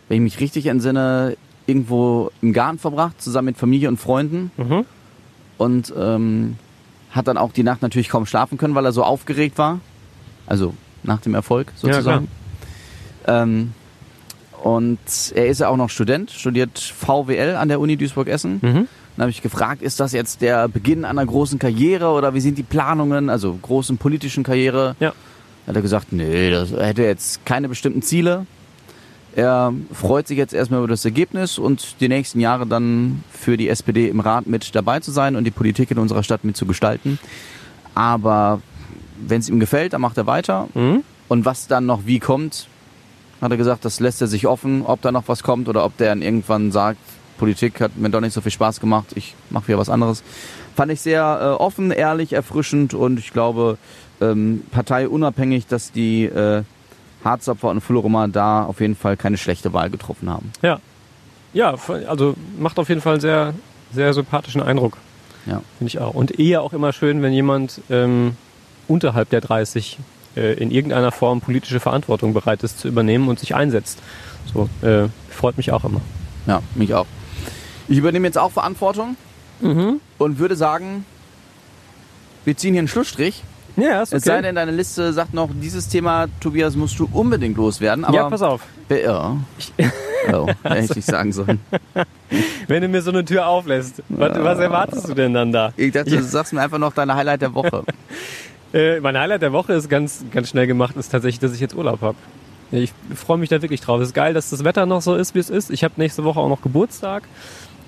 wenn ich mich richtig entsinne, irgendwo im Garten verbracht, zusammen mit Familie und Freunden. Mhm. Und ähm, hat dann auch die Nacht natürlich kaum schlafen können, weil er so aufgeregt war. Also nach dem Erfolg sozusagen. ähm, und er ist ja auch noch Student, studiert VWL an der Uni Duisburg-Essen. Mhm. Dann habe ich gefragt, ist das jetzt der Beginn einer großen Karriere oder wie sind die Planungen, also großen politischen Karriere? Ja. Hat er gesagt, nee, das er hätte jetzt keine bestimmten Ziele. Er freut sich jetzt erstmal über das Ergebnis und die nächsten Jahre dann für die SPD im Rat mit dabei zu sein und die Politik in unserer Stadt mit zu gestalten. Aber wenn es ihm gefällt, dann macht er weiter. Mhm. Und was dann noch wie kommt, hat er gesagt, das lässt er sich offen, ob da noch was kommt oder ob der dann irgendwann sagt, Politik hat mir doch nicht so viel Spaß gemacht, ich mache wieder was anderes. Fand ich sehr äh, offen, ehrlich, erfrischend und ich glaube, ähm, parteiunabhängig, dass die äh, Harzopfer und Fullerummer da auf jeden Fall keine schlechte Wahl getroffen haben. Ja. Ja, also macht auf jeden Fall einen sehr, sehr sympathischen Eindruck. Ja. Finde ich auch. Und eher auch immer schön, wenn jemand ähm, unterhalb der 30 äh, in irgendeiner Form politische Verantwortung bereit ist zu übernehmen und sich einsetzt. So, äh, freut mich auch immer. Ja, mich auch. Ich übernehme jetzt auch Verantwortung und würde sagen, wir ziehen hier einen Schlussstrich. Ja, ist okay. Es sei denn, deine Liste sagt noch, dieses Thema, Tobias, musst du unbedingt loswerden. Aber ja, pass auf. Ja. Oh, hätte ich sagen sollen. Wenn du mir so eine Tür auflässt, was, was erwartest du denn dann da? Ich dachte, du sagst mir einfach noch deine Highlight der Woche. Äh, mein Highlight der Woche ist ganz, ganz schnell gemacht, ist tatsächlich, dass ich jetzt Urlaub habe. Ich freue mich da wirklich drauf. Es ist geil, dass das Wetter noch so ist, wie es ist. Ich habe nächste Woche auch noch Geburtstag.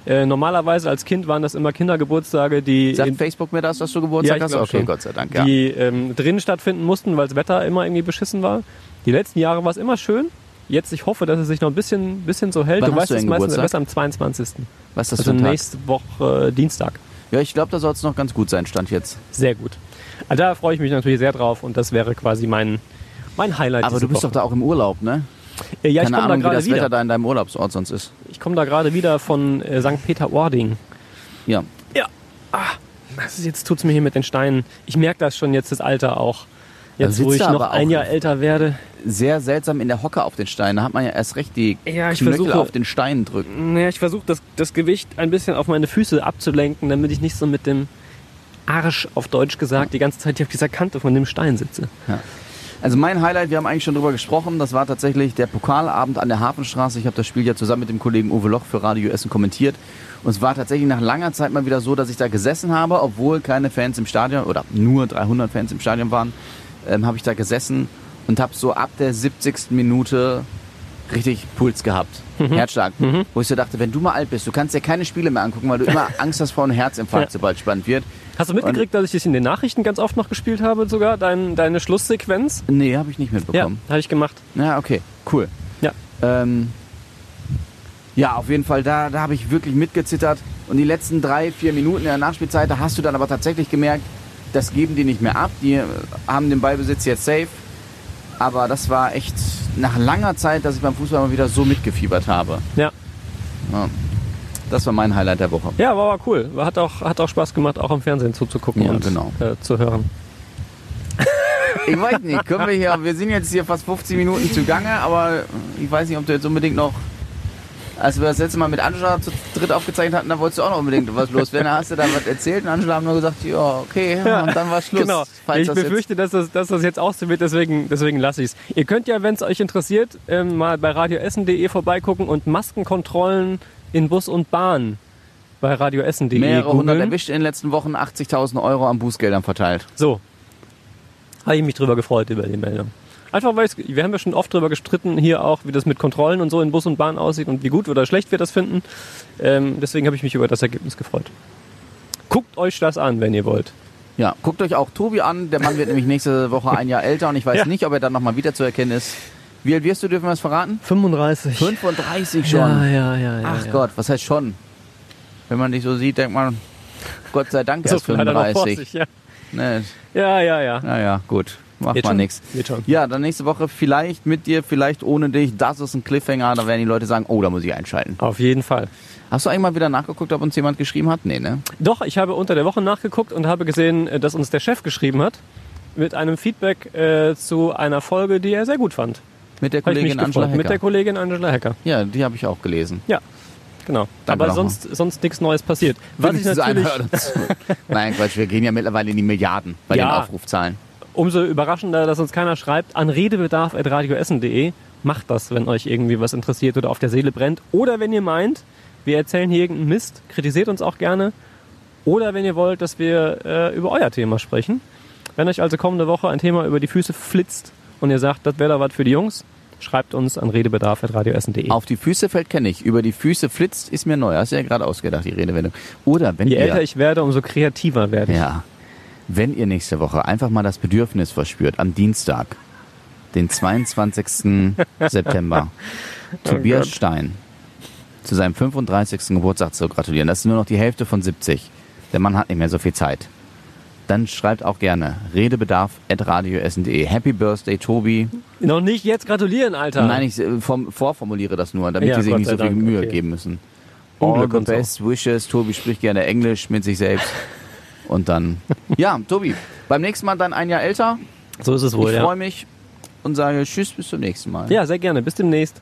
Äh, normalerweise als Kind waren das immer Kindergeburtstage, die, Sagt in, Facebook mir das, dass du Geburtstag Ja, hast? Okay, schon. Gott sei Dank, ja. die ähm, drinnen stattfinden mussten, weil das Wetter immer irgendwie beschissen war. Die letzten Jahre war es immer schön. jetzt, ich hoffe, dass es sich noch ein bisschen, bisschen so hält. Wann du weißt es meistens erst am 22. Was ist das Also für ein Tag? nächste Woche äh, Dienstag. Ja, ich glaube, da soll es noch ganz gut sein, Stand jetzt. Sehr gut. Also da freue ich mich natürlich sehr drauf und das wäre quasi mein, mein Highlight. Aber du bist Woche. doch da auch im Urlaub, ne? Äh, Ja, ich Keine komme da Ahnung, wie gerade das Wetter wieder. da in deinem Urlaubsort sonst ist. Ich komme da gerade wieder von äh, St. Peter-Ording. Ja. Ja. Ah, das ist, jetzt tut's mir hier mit den Steinen. Ich merke das schon jetzt, das Alter auch. Jetzt, Da wo ich noch ein Jahr älter werde. Sehr seltsam in der Hocke auf den Steinen. Da hat man ja erst recht die Ja, ich Knöchel versuche- auf den Steinen drücken. Naja, ich versuche das, das Gewicht ein bisschen auf meine Füße abzulenken, damit ich nicht so mit dem Arsch, auf Deutsch gesagt, die ganze Zeit hier auf dieser Kante von dem Stein sitze. Also mein Highlight, wir haben eigentlich schon drüber gesprochen, das war tatsächlich der Pokalabend an der Hafenstraße. Ich habe das Spiel ja zusammen mit dem Kollegen Uwe Loch für Radio Essen kommentiert. Und es war tatsächlich nach langer Zeit mal wieder so, dass ich da gesessen habe, obwohl keine Fans im Stadion oder nur 300 Fans im Stadion waren, ähm, habe ich da gesessen und habe so ab der 70. Minute richtig Puls gehabt. Herzschlag. Wo ich so dachte, wenn du mal alt bist, du kannst dir keine Spiele mehr angucken, weil du immer Angst hast vor einem Herzinfarkt, sobald spannend wird. Hast du mitgekriegt, dass ich das in den Nachrichten ganz oft noch gespielt habe, sogar, dein, deine Schlusssequenz? Nee, habe ich nicht Ja, mitbekommen. habe ich gemacht. Ja, okay, cool. Ja. Ähm, ja, auf jeden Fall, da, da habe ich wirklich mitgezittert. Und die letzten drei, vier Minuten in der Nachspielzeit, da hast du dann aber tatsächlich gemerkt, das geben die nicht mehr ab. Die äh, haben den Ballbesitz jetzt safe. Aber das war echt nach langer Zeit, dass ich beim Fußball mal wieder so mitgefiebert habe. Ja. Ja. Das war mein Highlight der Woche. Ja, war, war cool. Hat auch, hat auch Spaß gemacht, auch im Fernsehen zuzugucken Ja, und genau. äh, zu hören. Ich weiß nicht, können wir hier, wir sind jetzt hier fast 15 Minuten zugange, aber ich weiß nicht, ob du jetzt unbedingt noch, als wir das letzte Mal mit Angela zu dritt aufgezeichnet hatten, da wolltest du auch noch unbedingt was loswerden. Da hast du dann was erzählt und Angela haben nur gesagt, ja, okay, und dann war Schluss. Genau. Ich das befürchte, dass das, dass das jetzt auch so wird, deswegen, deswegen lasse ich es. Ihr könnt ja, wenn es euch interessiert, ähm, mal bei radioessen.de vorbeigucken und Maskenkontrollen in Bus und Bahn bei radioessen.de mehrere hundert googeln. erwischt in den letzten Wochen, 80.000 Euro an Bußgeldern verteilt. So. Habe ich mich drüber gefreut über die Meldung. Einfach weil wir haben ja schon oft drüber gestritten, hier auch, wie das mit Kontrollen und so in Bus und Bahn aussieht und wie gut oder schlecht wir das finden. Ähm, deswegen habe ich mich über das Ergebnis gefreut. Guckt euch das an, wenn ihr wollt. Ja, guckt euch auch Tobi an. Der Mann wird nämlich nächste Woche ein Jahr älter und ich weiß Ja. nicht, ob er dann nochmal wiederzuerkennen ist. Wie alt wirst du, dürfen wir das verraten? 35. 35 schon. Ja, ja, ja. ja Ach ja. Gott, was heißt schon? Wenn man dich so sieht, denkt man, Gott sei Dank erst viel hat er noch vor 35. sich, ja. Ne, Ja, ja, ja. naja, gut. Macht Wird mal nichts. Ja, dann nächste Woche vielleicht mit dir, vielleicht ohne dich. Das ist ein Cliffhanger. Da werden die Leute sagen, oh, da muss ich einschalten. Auf jeden Fall. Hast du eigentlich mal wieder nachgeguckt, ob uns jemand geschrieben hat? Nee, ne? Doch, ich habe unter der Woche nachgeguckt und habe gesehen, äh, dass uns der Chef geschrieben hat mit einem Feedback äh, zu einer Folge, die er sehr gut fand. Mit der ich Kollegin Angela gefreut. Mit der Hecker. Kollegin Angela Hacker. Ja, die habe ich auch gelesen. Ja, genau. Danke Aber sonst, sonst nichts Neues passiert. Was ich Wenigstens einer natürlich. Nein, Quatsch, wir gehen ja mittlerweile in die Milliarden bei Ja. den Aufrufzahlen. umso überraschender, dass uns keiner schreibt, an redebedarf.radioessen.de. Macht das, wenn euch irgendwie was interessiert oder auf der Seele brennt. Oder wenn ihr meint, wir erzählen hier irgendeinen Mist, kritisiert uns auch gerne. Oder wenn ihr wollt, dass wir äh, über euer Thema sprechen. Wenn euch also kommende Woche ein Thema über die Füße flitzt und ihr sagt, das wäre da was für die Jungs, schreibt uns an redebedarf.radioessen.de. Auf die Füße fällt kenne ich. Über die Füße flitzt ist mir neu. Hast du ja gerade ausgedacht, die Redewendung. Oder wenn Je ihr, älter ich werde, umso kreativer werde ich. ja, wenn ihr nächste Woche einfach mal das Bedürfnis verspürt, am Dienstag, den 22. September, Tobias Gott. Stein zu seinem 35. Geburtstag zu gratulieren. Das ist nur noch die Hälfte von 70. Der Mann hat nicht mehr so viel Zeit. Dann schreibt auch gerne redebedarf.radioessen.de. Happy Birthday, Tobi. Noch nicht jetzt gratulieren, Alter. Nein, ich äh, vom, vorformuliere das nur, damit Ja, die sich Gott nicht so viel Dank, Mühe okay. geben müssen. All the und so. best wishes. Tobi spricht gerne Englisch mit sich selbst. Und dann, ja, Tobi, beim nächsten Mal dann ein Jahr älter. So ist es wohl, ich ja. freue mich und sage Tschüss, bis zum nächsten Mal. Ja, sehr gerne. Bis demnächst.